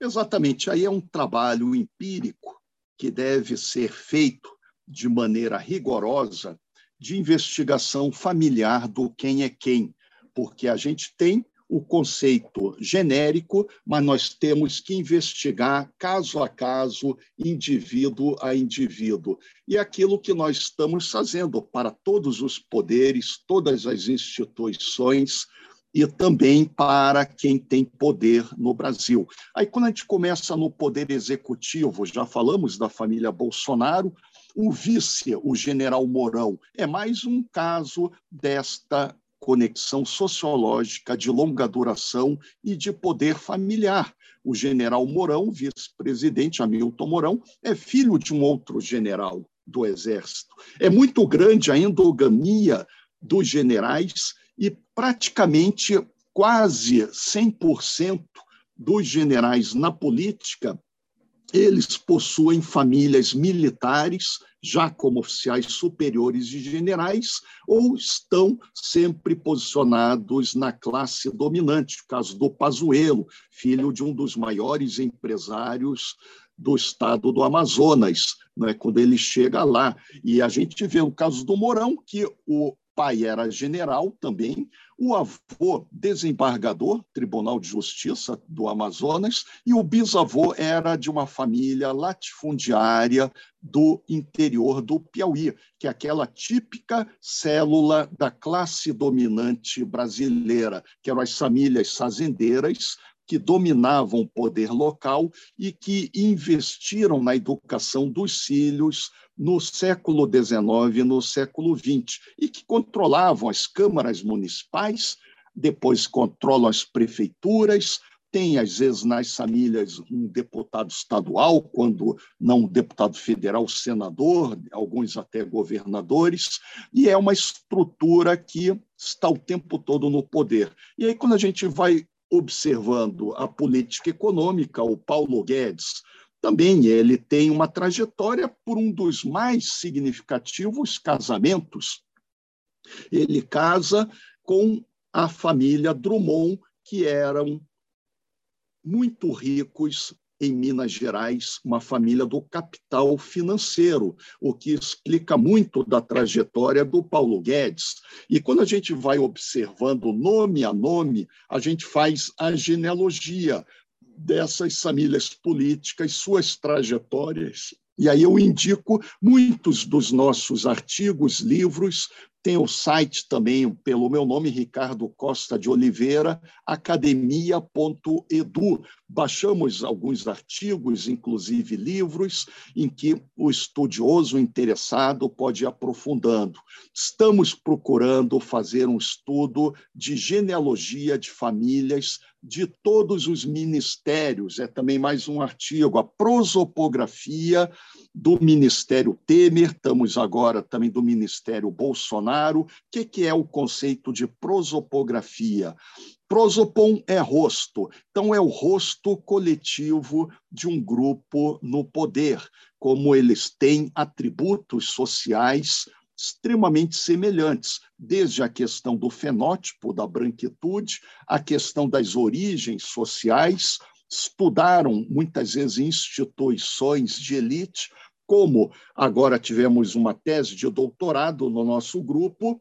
Exatamente. Aí é um trabalho empírico que deve ser feito de maneira rigorosa de investigação familiar do quem é quem, porque a gente tem o conceito genérico, mas nós temos que investigar caso a caso, indivíduo a indivíduo. E aquilo que nós estamos fazendo para todos os poderes, todas as instituições e também para quem tem poder no Brasil. Aí, quando a gente começa no poder executivo, já falamos da família Bolsonaro, o vice, o general Mourão, é mais um caso desta conexão sociológica de longa duração e de poder familiar. O general Mourão, vice-presidente Hamilton Mourão, é filho de um outro general do Exército. É muito grande a endogamia dos generais e praticamente quase 100% dos generais na política eles possuem famílias militares, já como oficiais superiores de generais, ou estão sempre posicionados na classe dominante. O caso do Pazuello, filho de um dos maiores empresários do estado do Amazonas, né, quando ele chega lá. E a gente vê o caso do Mourão, que o pai era general também, o avô desembargador, Tribunal de Justiça do Amazonas, e o bisavô era de uma família latifundiária do interior do Piauí, que é aquela típica célula da classe dominante brasileira, que eram as famílias fazendeiras que dominavam o poder local e que investiram na educação dos filhos no século XIX e no século XX, e que controlavam as câmaras municipais, depois controlam as prefeituras, tem, às vezes, nas famílias, um deputado estadual, quando não um deputado federal, senador, alguns até governadores, e é uma estrutura que está o tempo todo no poder. E aí, quando a gente vai observando a política econômica, o Paulo Guedes, também ele tem uma trajetória por um dos mais significativos casamentos. Ele casa com a família Drummond, que eram muito ricos em Minas Gerais, uma família do capital financeiro, o que explica muito da trajetória do Paulo Guedes. E quando a gente vai observando nome a nome, a gente faz a genealogia dessas famílias políticas, suas trajetórias. E aí eu indico muitos dos nossos artigos, livros, tem o site também, pelo meu nome, Ricardo Costa de Oliveira, academia.edu. Baixamos alguns artigos, inclusive livros, em que o estudioso interessado pode ir aprofundando. Estamos procurando fazer um estudo de genealogia de famílias de todos os ministérios. É também mais um artigo, a prosopografia do Ministério Temer, estamos agora também do Ministério Bolsonaro. O que, que é o conceito de prosopografia? Prosopon é rosto, então é o rosto coletivo de um grupo no poder, como eles têm atributos sociais extremamente semelhantes, desde a questão do fenótipo, da branquitude, a questão das origens sociais, estudaram muitas vezes instituições de elite, como agora tivemos uma tese de doutorado no nosso grupo,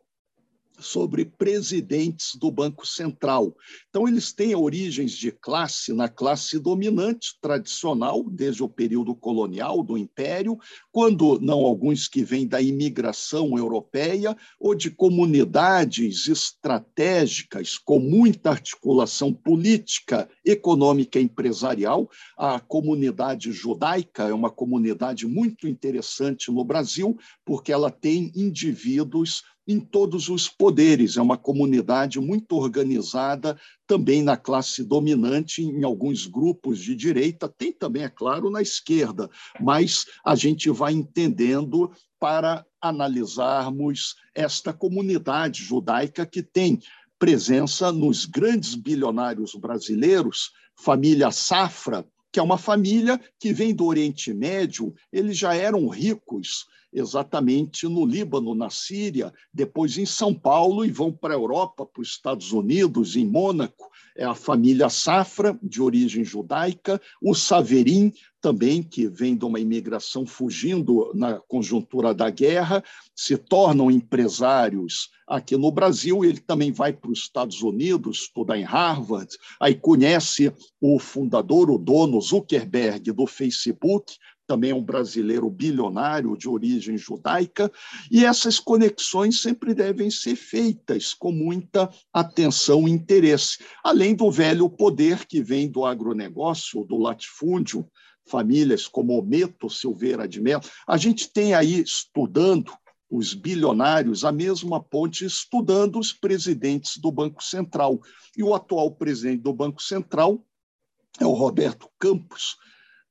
sobre presidentes do Banco Central. Então, eles têm origens de classe na classe dominante tradicional, desde o período colonial do Império, quando não alguns que vêm da imigração europeia, ou de comunidades estratégicas com muita articulação política, econômica e empresarial. A comunidade judaica é uma comunidade muito interessante no Brasil, porque ela tem indivíduos em todos os poderes. É uma comunidade muito organizada, também na classe dominante, em alguns grupos de direita, tem também, é claro, na esquerda, mas a gente vai entendendo para analisarmos esta comunidade judaica que tem presença nos grandes bilionários brasileiros, família Safra, que é uma família que vem do Oriente Médio, eles já eram ricos exatamente no Líbano, na Síria, depois em São Paulo e vão para a Europa, para os Estados Unidos, em Mônaco. É a família Safra, de origem judaica, o Saverin, também, que vem de uma imigração fugindo na conjuntura da guerra, se tornam empresários aqui no Brasil. Ele também vai para os Estados Unidos, estudar em Harvard, aí conhece o fundador, o dono Zuckerberg do Facebook, também é um brasileiro bilionário de origem judaica, e essas conexões sempre devem ser feitas com muita atenção e interesse, além do velho poder que vem do agronegócio, do latifúndio, famílias como Meto Silveira de Mello. A gente tem aí estudando os bilionários, a mesma ponte estudando os presidentes do Banco Central. E o atual presidente do Banco Central é o Roberto Campos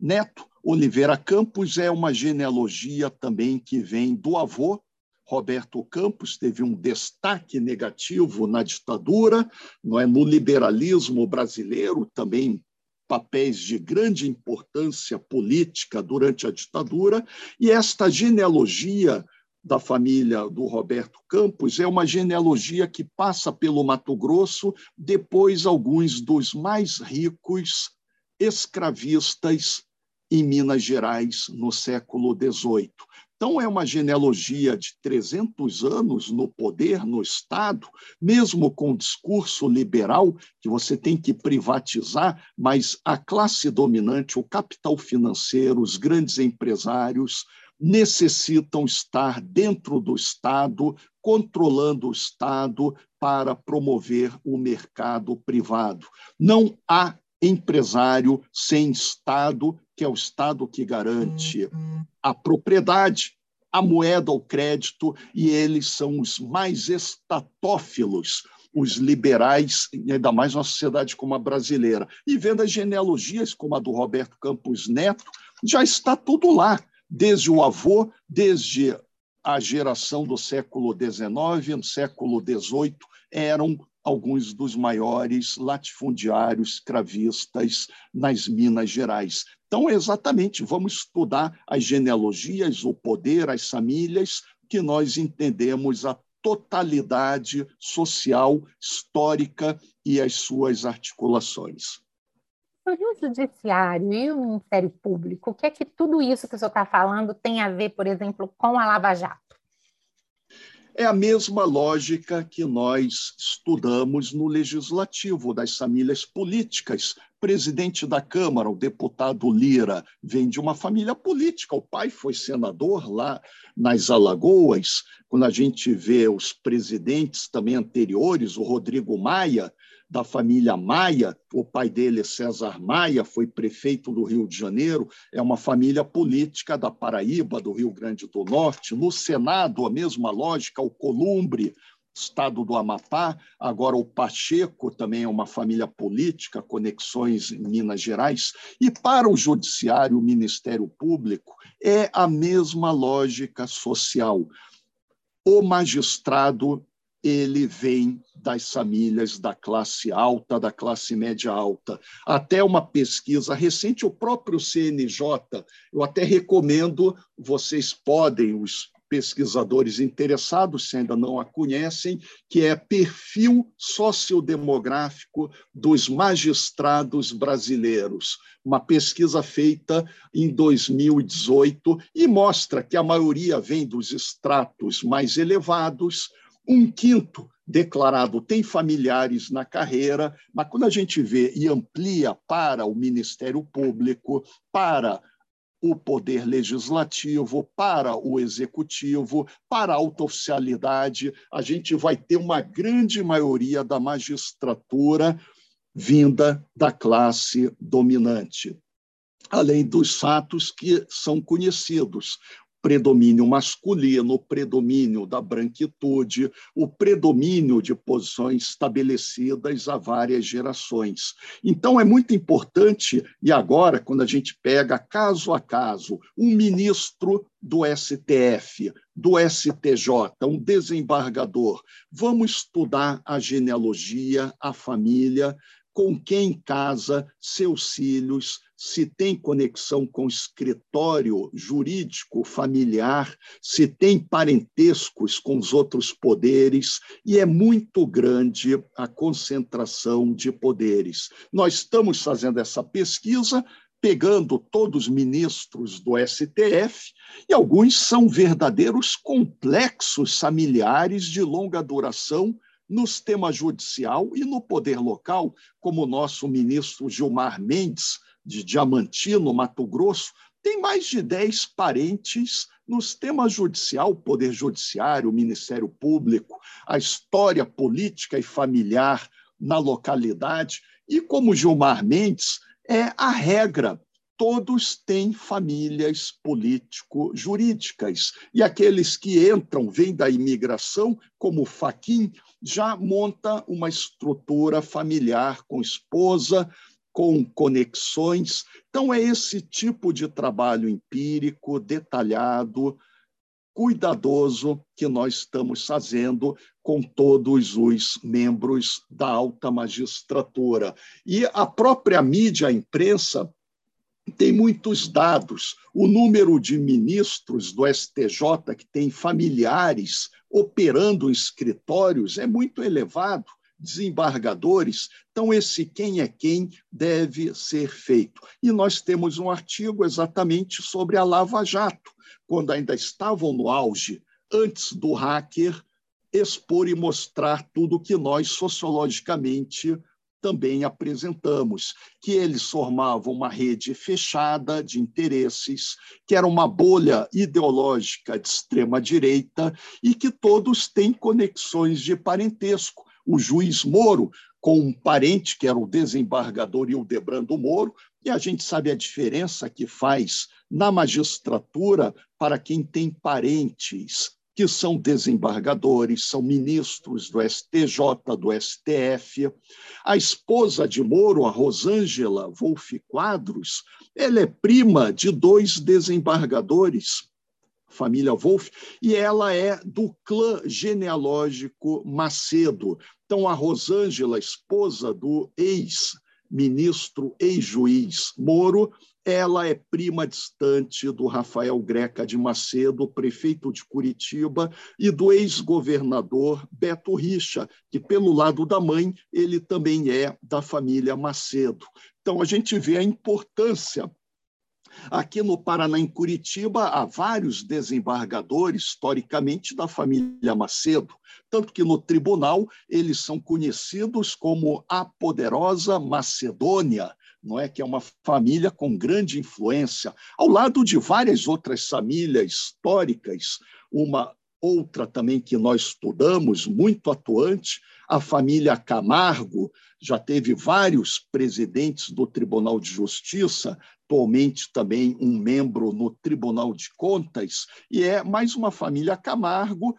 Neto, Oliveira Campos é uma genealogia também que vem do avô. Roberto Campos teve um destaque negativo na ditadura, não é no liberalismo brasileiro, também papéis de grande importância política durante a ditadura, e esta genealogia da família do Roberto Campos é uma genealogia que passa pelo Mato Grosso, depois alguns dos mais ricos escravistas em Minas Gerais no século XVIII. Então, é uma genealogia de 300 anos no poder, no Estado, mesmo com o discurso liberal, que você tem que privatizar, mas a classe dominante, o capital financeiro, os grandes empresários, necessitam estar dentro do Estado, controlando o Estado para promover o mercado privado. Não há empresário sem Estado que é o Estado que garante a propriedade, a moeda, o crédito, e eles são os mais estatófilos, os liberais, ainda mais numa sociedade como a brasileira. E vendo as genealogias como a do Roberto Campos Neto, já está tudo lá, desde o avô, desde a geração do século XIX, no século XVIII, eram alguns dos maiores latifundiários escravistas nas Minas Gerais. Então, exatamente, vamos estudar as genealogias, o poder, as famílias, que nós entendemos a totalidade social, histórica e as suas articulações. O Judiciário e o Ministério Público, o que é que tudo isso que o senhor está falando tem a ver, por exemplo, com a Lava Jato? É a mesma lógica que nós estudamos no legislativo, das famílias políticas. Presidente da Câmara, o deputado Lira, vem de uma família política. O pai foi senador lá nas Alagoas. Quando a gente vê os presidentes também anteriores, o Rodrigo Maia, da família Maia, o pai dele César Maia, foi prefeito do Rio de Janeiro, é uma família política da Paraíba, do Rio Grande do Norte. No Senado, a mesma lógica, o Columbre, estado do Amapá, agora o Pacheco também é uma família política, conexões em Minas Gerais, e para o Judiciário, o Ministério Público, é a mesma lógica social. O magistrado ele vem das famílias da classe alta, da classe média alta. Até uma pesquisa recente, o próprio CNJ, eu até recomendo, vocês podem, os pesquisadores interessados, se ainda não a conhecem, que é Perfil Sociodemográfico dos Magistrados Brasileiros, uma pesquisa feita em 2018 e mostra que a maioria vem dos estratos mais elevados, um quinto declarado tem familiares na carreira, mas quando a gente vê e amplia para o Ministério Público, para o poder legislativo, para o executivo, para a autooficialidade, a gente vai ter uma grande maioria da magistratura vinda da classe dominante. Além dos fatos que são conhecidos, predomínio masculino, o predomínio da branquitude, o predomínio de posições estabelecidas há várias gerações. Então, é muito importante, e agora, quando a gente pega caso a caso, um ministro do STF, do STJ, um desembargador, vamos estudar a genealogia, a família, com quem casa, seus filhos, se tem conexão com escritório jurídico familiar, se tem parentescos com os outros poderes, e é muito grande a concentração de poderes. Nós estamos fazendo essa pesquisa pegando todos os ministros do STF, e alguns são verdadeiros complexos familiares de longa duração no sistema judicial e no poder local, como o nosso ministro Gilmar Mendes, de Diamantino, Mato Grosso, tem mais de 10 parentes no sistema judicial, Poder Judiciário, Ministério Público, a história política e familiar na localidade. E como Gilmar Mendes, é a regra todos têm famílias político-jurídicas. E aqueles que entram, vêm da imigração, como Faquim, já monta uma estrutura familiar com esposa, com conexões. Então, é esse tipo de trabalho empírico, detalhado, cuidadoso que nós estamos fazendo com todos os membros da alta magistratura. E a própria mídia, a imprensa, tem muitos dados. O número de ministros do STJ que tem familiares operando escritórios é muito elevado, desembargadores. Então, esse quem é quem deve ser feito. E nós temos um artigo exatamente sobre a Lava Jato, quando ainda estavam no auge, antes do hacker expor e mostrar tudo que nós sociologicamente também apresentamos, que eles formavam uma rede fechada de interesses, que era uma bolha ideológica de extrema-direita e que todos têm conexões de parentesco. O juiz Moro, com um parente que era o desembargador Hildebrando Moro, e a gente sabe a diferença que faz na magistratura para quem tem parentes que são desembargadores, são ministros do STJ, do STF. A esposa de Moro, a Rosângela Wolff Quadros, ela é prima de dois desembargadores, família Wolff, e ela é do clã genealógico Macedo. Então, a Rosângela, esposa do ex-ministro, ex-juiz Moro, ela é prima distante do Rafael Greca de Macedo, prefeito de Curitiba, e do ex-governador Beto Richa, que, pelo lado da mãe, ele também é da família Macedo. Então, a gente vê a importância. Aqui no Paraná, em Curitiba, há vários desembargadores, historicamente, da família Macedo, tanto que no tribunal eles são conhecidos como a poderosa Macedônia, não é? Que é uma família com grande influência, ao lado de várias outras famílias históricas, uma outra também que nós estudamos, muito atuante, a família Camargo, já teve vários presidentes do Tribunal de Justiça, atualmente também um membro no Tribunal de Contas, e é mais uma família Camargo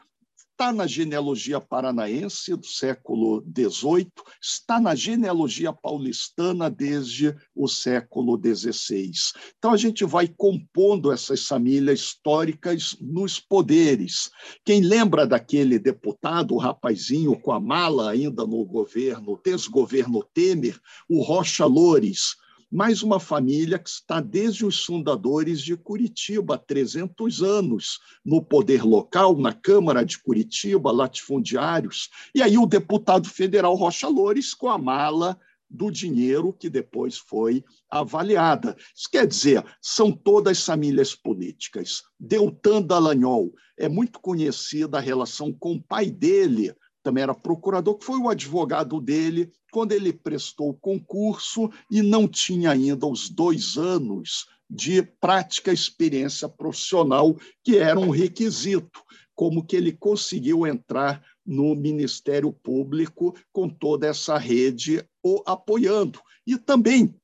está na genealogia paranaense do século XVIII, está na genealogia paulistana desde o século XVI. Então, a gente vai compondo essas famílias históricas nos poderes. Quem lembra daquele deputado, o rapazinho com a mala ainda no governo, desgoverno Temer, o Rocha Loures, mais uma família que está desde os fundadores de Curitiba, há 300 anos, no poder local, na Câmara de Curitiba, latifundiários. E aí o deputado federal Rocha Loures com a mala do dinheiro que depois foi avaliada. Isso quer dizer, são todas famílias políticas. Deltan Dallagnol é muito conhecida a relação com o pai dele, também era procurador, que foi o advogado dele quando ele prestou o concurso e não tinha ainda os dois anos de prática experiência profissional, que era um requisito, como que ele conseguiu entrar no Ministério Público com toda essa rede o apoiando. E também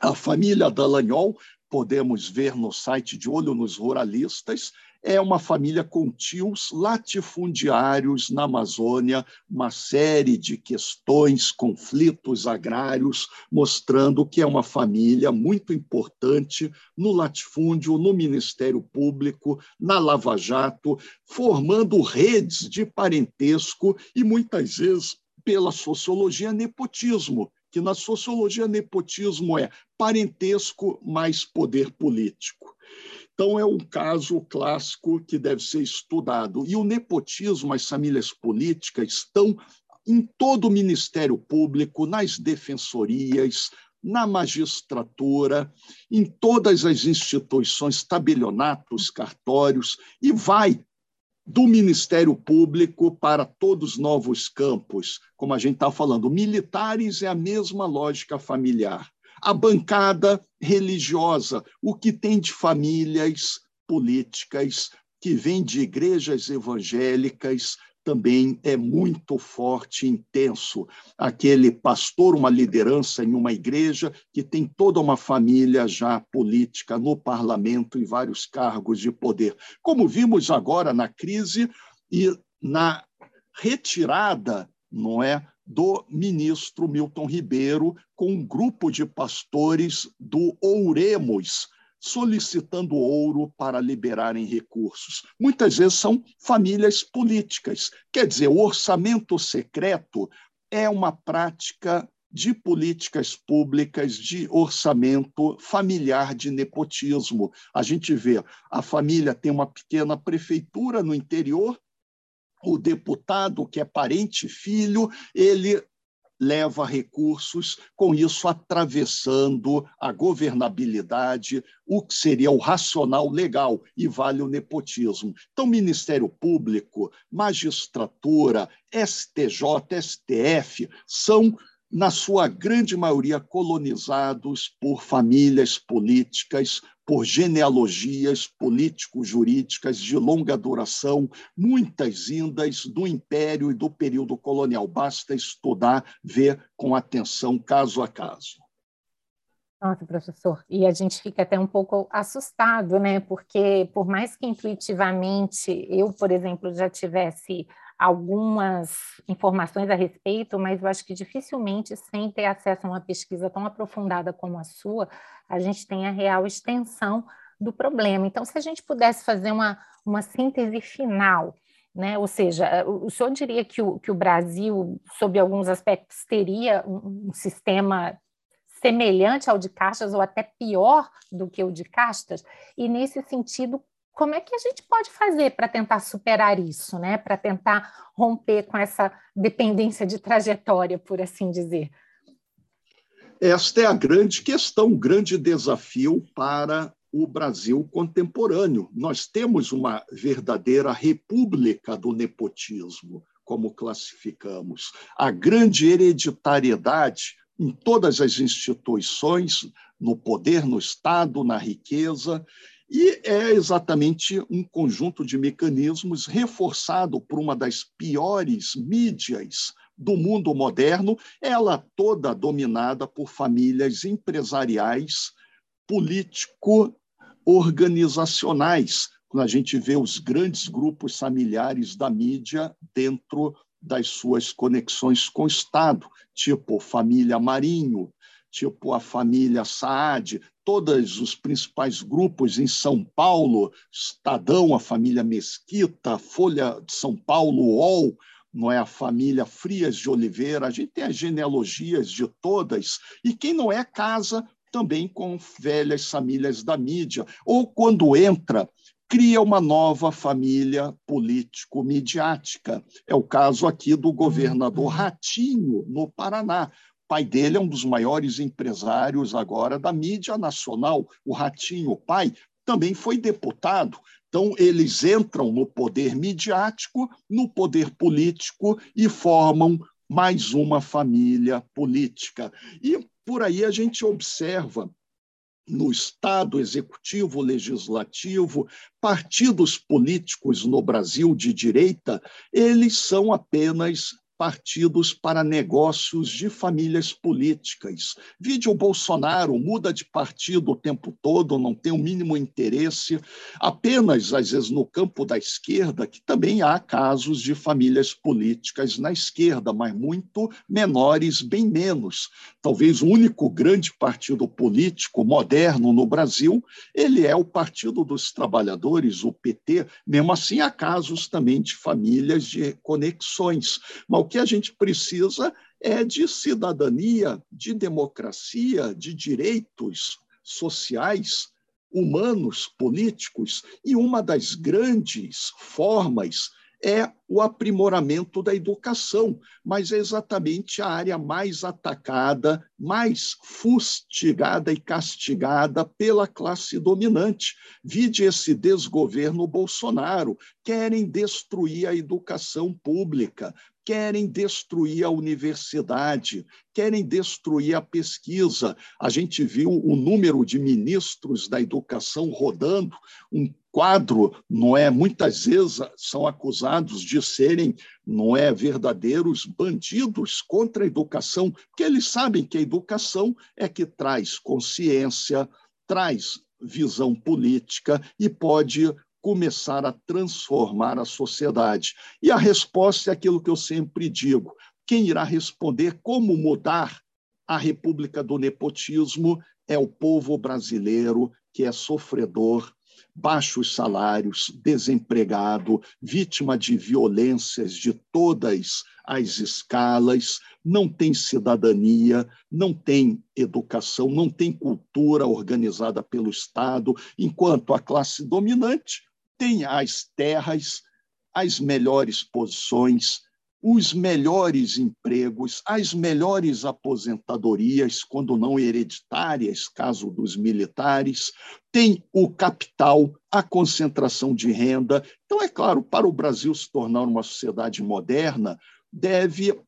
a família Dallagnol podemos ver no site de Olho nos Ruralistas, é uma família com tios latifundiários na Amazônia, uma série de questões, conflitos agrários, mostrando que é uma família muito importante no latifúndio, no Ministério Público, na Lava Jato, formando redes de parentesco e muitas vezes pela sociologia nepotismo, que na sociologia nepotismo é parentesco mais poder político. Então, é um caso clássico que deve ser estudado. E o nepotismo, as famílias políticas, estão em todo o Ministério Público, nas defensorias, na magistratura, em todas as instituições, tabelionatos, cartórios, e vai do Ministério Público para todos os novos campos, como a gente está falando. Militares é a mesma lógica familiar a bancada religiosa, o que tem de famílias políticas que vem de igrejas evangélicas também é muito forte, intenso. Aquele pastor, uma liderança em uma igreja que tem toda uma família já política no parlamento e vários cargos de poder. Como vimos agora na crise e na retirada, não é, do ministro Milton Ribeiro com um grupo de pastores do Ouremos, solicitando ouro para liberarem recursos. Muitas vezes são famílias políticas. Quer dizer, o orçamento secreto é uma prática de políticas públicas de orçamento familiar de nepotismo. A gente vê, a família tem uma pequena prefeitura no interior, o deputado, que é parente filho, ele leva recursos, com isso atravessando a governabilidade, o que seria o racional legal, e vale o nepotismo. Então, Ministério Público, magistratura, STJ, STF são na sua grande maioria colonizados por famílias políticas, por genealogias político-jurídicas de longa duração, muitas indas do Império e do período colonial. Basta estudar, ver com atenção, caso a caso. Nossa, professor, e a gente fica até um pouco assustado, né? Porque, por mais que intuitivamente eu, por exemplo, já tivesse algumas informações a respeito, mas eu acho que dificilmente, sem ter acesso a uma pesquisa tão aprofundada como a sua, a gente tem a real extensão do problema. Então, se a gente pudesse fazer uma, uma síntese final, né? ou seja, o senhor diria que o, que o Brasil, sob alguns aspectos, teria um, um sistema semelhante ao de castas ou até pior do que o de castas, e nesse sentido, como é que a gente pode fazer para tentar superar isso, né? Para tentar romper com essa dependência de trajetória, por assim dizer? Esta é a grande questão, um grande desafio para o Brasil contemporâneo. Nós temos uma verdadeira república do nepotismo, como classificamos. A grande hereditariedade em todas as instituições, no poder, no Estado, na riqueza, e é exatamente um conjunto de mecanismos reforçado por uma das piores mídias do mundo moderno, ela toda dominada por famílias empresariais, político-organizacionais, quando a gente vê os grandes grupos familiares da mídia dentro das suas conexões com o Estado, tipo família Marinho, tipo a família Saad, todos os principais grupos em São Paulo, Estadão, a família Mesquita, Folha de São Paulo, UOL, não é a família Frias de Oliveira, a gente tem as genealogias de todas, e quem não é casa também com velhas famílias da mídia, ou quando entra cria uma nova família político-midiática. É o caso aqui do governador uhum. Ratinho, no Paraná pai dele é um dos maiores empresários agora da mídia nacional. O Ratinho, o pai, também foi deputado. Então, eles entram no poder midiático, no poder político e formam mais uma família política. E por aí a gente observa no Estado executivo, legislativo, partidos políticos no Brasil de direita, eles são apenas partidos para negócios de famílias políticas. Vide o Bolsonaro, muda de partido o tempo todo, não tem o mínimo interesse, apenas, às vezes, no campo da esquerda, que também há casos de famílias políticas na esquerda, mas muito menores, bem menos. Talvez o único grande partido político moderno no Brasil, ele é o Partido dos Trabalhadores, o PT, mesmo assim há casos também de famílias de conexões. Mas que a gente precisa é de cidadania, de democracia, de direitos sociais, humanos, políticos, e uma das grandes formas é o aprimoramento da educação, mas é exatamente a área mais atacada, mais fustigada e castigada pela classe dominante. Vide esse desgoverno Bolsonaro. Querem destruir a educação pública, querem destruir a universidade, querem destruir a pesquisa. A gente viu o número de ministros da educação rodando, um quadro, não é? Muitas vezes são acusados de serem, não é, verdadeiros bandidos contra a educação, porque eles sabem que a educação é que traz consciência, traz visão política e pode começar a transformar a sociedade. E a resposta é aquilo que eu sempre digo: quem irá responder como mudar a República do Nepotismo é o povo brasileiro, que é sofredor, baixos salários, desempregado, vítima de violências de todas as escalas, não tem cidadania, não tem educação, não tem cultura organizada pelo Estado, enquanto a classe dominante tem as terras, as melhores posições, os melhores empregos, as melhores aposentadorias, quando não hereditárias, caso dos militares, tem o capital, a concentração de renda. Então, é claro, para o Brasil se tornar uma sociedade moderna, deve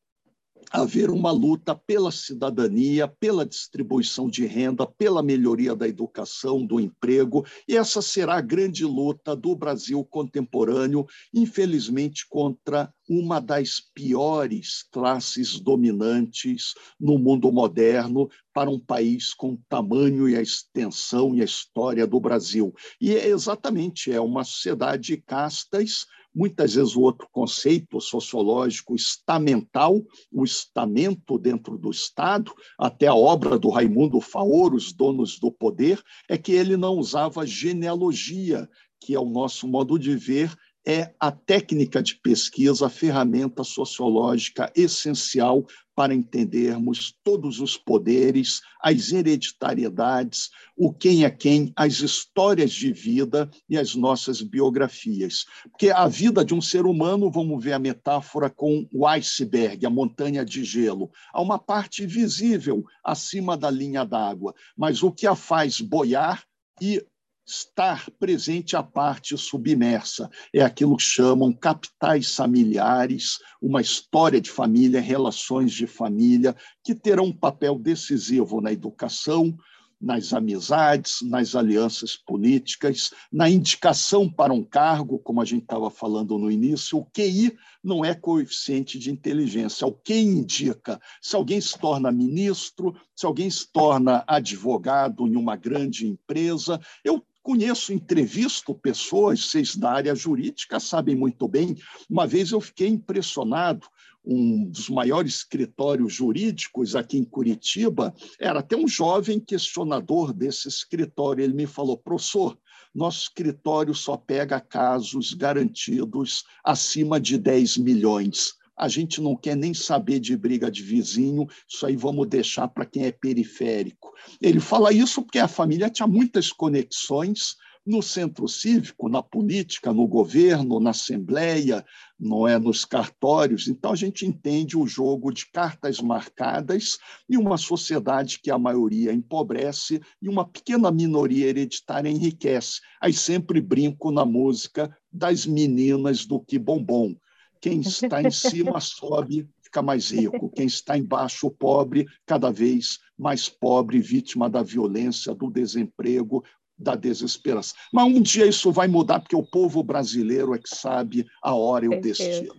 haver uma luta pela cidadania, pela distribuição de renda, pela melhoria da educação, do emprego, e essa será a grande luta do Brasil contemporâneo, infelizmente, contra uma das piores classes dominantes no mundo moderno para um país com o tamanho e a extensão e a história do Brasil. E é exatamente é uma sociedade de castas Muitas vezes o outro conceito sociológico estamental, o estamento dentro do Estado, até a obra do Raimundo Faoro, Os Donos do Poder, é que ele não usava genealogia, que é o nosso modo de ver é a técnica de pesquisa, a ferramenta sociológica essencial para entendermos todos os poderes, as hereditariedades, o quem é quem, as histórias de vida e as nossas biografias. Porque a vida de um ser humano, vamos ver a metáfora com o iceberg, a montanha de gelo. Há uma parte visível acima da linha d'água, mas o que a faz boiar e estar presente a parte submersa. É aquilo que chamam capitais familiares, uma história de família, relações de família, que terão um papel decisivo na educação, nas amizades, nas alianças políticas, na indicação para um cargo, como a gente estava falando no início, o QI não é coeficiente de inteligência, é o que indica. Se alguém se torna ministro, se alguém se torna advogado em uma grande empresa, eu Conheço, entrevisto pessoas, vocês da área jurídica sabem muito bem. Uma vez eu fiquei impressionado, um dos maiores escritórios jurídicos aqui em Curitiba, era até um jovem questionador desse escritório. Ele me falou, professor, nosso escritório só pega casos garantidos acima de 10 milhões a gente não quer nem saber de briga de vizinho, isso aí vamos deixar para quem é periférico. Ele fala isso porque a família tinha muitas conexões no centro cívico, na política, no governo, na assembleia, não é nos cartórios. Então a gente entende o jogo de cartas marcadas e uma sociedade que a maioria empobrece e uma pequena minoria hereditária enriquece. Aí sempre brinco na música das meninas do que bombom. Quem está em cima *laughs* sobe, fica mais rico. Quem está embaixo, pobre, cada vez mais pobre, vítima da violência, do desemprego, da desesperança. Mas um dia isso vai mudar, porque o povo brasileiro é que sabe a hora e o destino.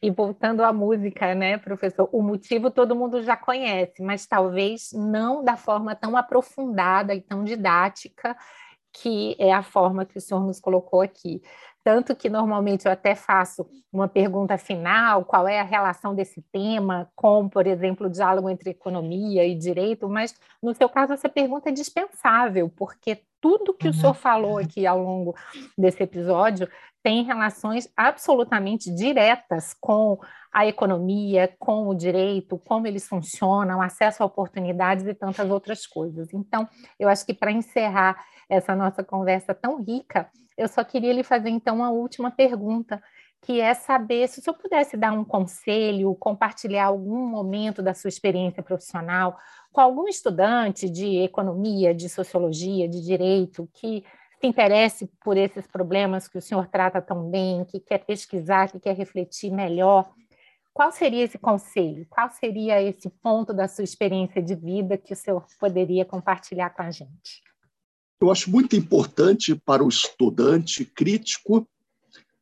E voltando à música, né, professor? O motivo todo mundo já conhece, mas talvez não da forma tão aprofundada e tão didática que é a forma que o senhor nos colocou aqui. Tanto que normalmente eu até faço uma pergunta final: qual é a relação desse tema com, por exemplo, o diálogo entre economia e direito, mas no seu caso essa pergunta é dispensável, porque tudo que uhum. o senhor falou aqui ao longo desse episódio tem relações absolutamente diretas com a economia, com o direito, como eles funcionam, acesso a oportunidades e tantas outras coisas. Então, eu acho que para encerrar essa nossa conversa tão rica, eu só queria lhe fazer então uma última pergunta, que é saber se o senhor pudesse dar um conselho, compartilhar algum momento da sua experiência profissional com algum estudante de economia, de sociologia, de direito, que se interesse por esses problemas que o senhor trata tão bem, que quer pesquisar, que quer refletir melhor. Qual seria esse conselho? Qual seria esse ponto da sua experiência de vida que o senhor poderia compartilhar com a gente? Eu acho muito importante para o estudante crítico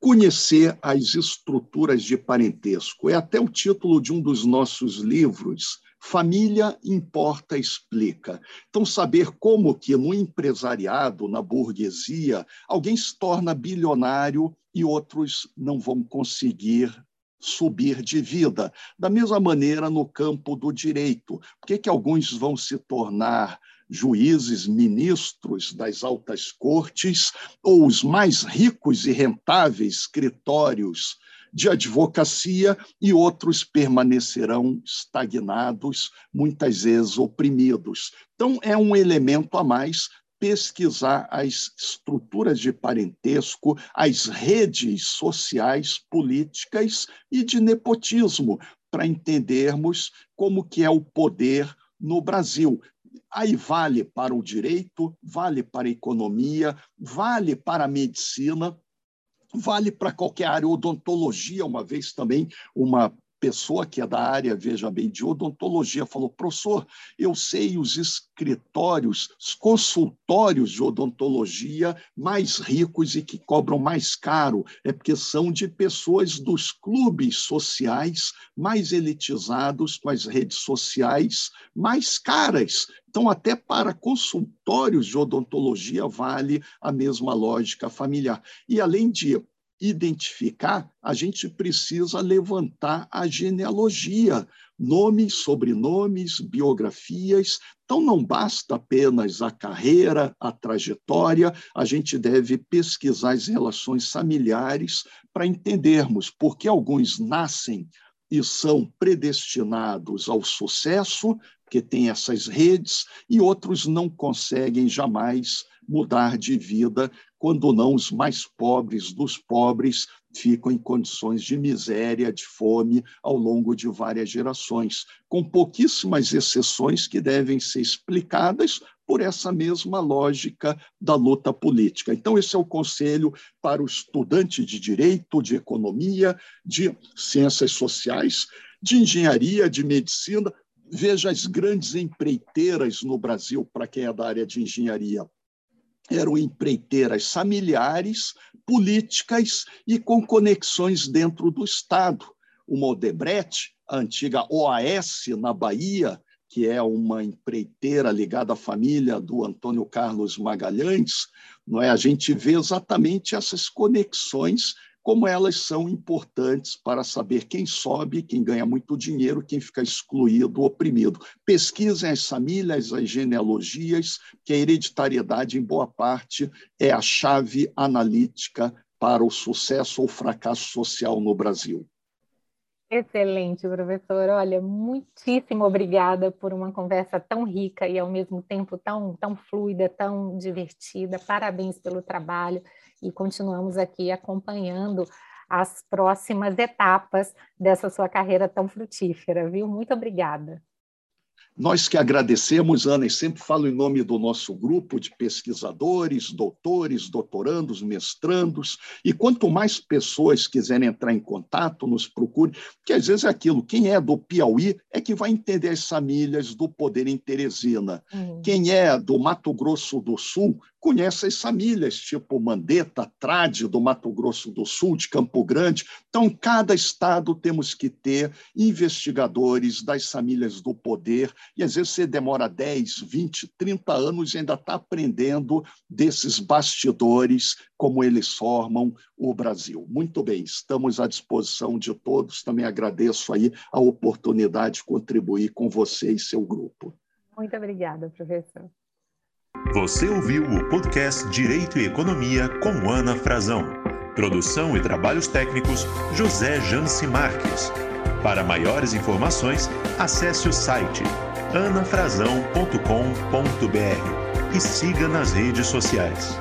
conhecer as estruturas de parentesco. É até o título de um dos nossos livros, Família Importa Explica. Então, saber como que no empresariado, na burguesia, alguém se torna bilionário e outros não vão conseguir subir de vida. Da mesma maneira, no campo do direito. Por que, que alguns vão se tornar juízes, ministros das altas cortes, ou os mais ricos e rentáveis escritórios de advocacia, e outros permanecerão estagnados, muitas vezes oprimidos. Então, é um elemento a mais pesquisar as estruturas de parentesco, as redes sociais, políticas e de nepotismo, para entendermos como que é o poder no Brasil. Aí vale para o direito, vale para a economia, vale para a medicina, vale para qualquer área, odontologia, uma vez também uma pessoa que é da área, veja bem, de odontologia, falou: professor, eu sei os escritórios, os consultórios de odontologia mais ricos e que cobram mais caro, é porque são de pessoas dos clubes sociais mais elitizados, com as redes sociais mais caras. Então, até para consultórios de odontologia vale a mesma lógica familiar. E, além de identificar, a gente precisa levantar a genealogia, nomes, sobrenomes, biografias. Então, não basta apenas a carreira, a trajetória, a gente deve pesquisar as relações familiares para entendermos por que alguns nascem e são predestinados ao sucesso, porque têm essas redes, e outros não conseguem jamais mudar de vida quando não os mais pobres dos pobres ficam em condições de miséria, de fome ao longo de várias gerações, com pouquíssimas exceções que devem ser explicadas por essa mesma lógica da luta política. Então, esse é o conselho para o estudante de direito, de economia, de ciências sociais, de engenharia, de medicina. Veja as grandes empreiteiras no Brasil, para quem é da área de engenharia eram empreiteiras familiares, políticas e com conexões dentro do Estado. O Odebrecht, a antiga OAS na Bahia, que é uma empreiteira ligada à família do Antônio Carlos Magalhães, não é? a gente vê exatamente essas conexões como elas são importantes para saber quem sobe, quem ganha muito dinheiro, quem fica excluído, oprimido. Pesquisem as famílias, as genealogias, que a hereditariedade, em boa parte, é a chave analítica para o sucesso ou fracasso social no Brasil. Excelente, professor. Olha, muitíssimo obrigada por uma conversa tão rica e ao mesmo tempo tão, tão fluida, tão divertida. Parabéns pelo trabalho e continuamos aqui acompanhando as próximas etapas dessa sua carreira tão frutífera, viu? Muito obrigada. Nós que agradecemos, Ana, e sempre falo em nome do nosso grupo de pesquisadores, doutores, doutorandos, mestrandos, e quanto mais pessoas quiserem entrar em contato, nos procure, porque às vezes é aquilo, quem é do Piauí é que vai entender as famílias do poder em Teresina. Uhum. Quem é do Mato Grosso do Sul conhece as famílias, tipo Mandetta, Trade, do Mato Grosso do Sul, de Campo Grande. Então, cada estado temos que ter investigadores das famílias do poder, e às vezes você demora 10, 20, 30 anos e ainda está aprendendo desses bastidores, como eles formam o Brasil. Muito bem, estamos à disposição de todos. Também agradeço aí a oportunidade de contribuir com você e seu grupo. Muito obrigada, professor. Você ouviu o podcast Direito e Economia com Ana Frazão. Produção e trabalhos técnicos José Janci Marques. Para maiores informações, acesse o site anafrazão.com.br e siga nas redes sociais.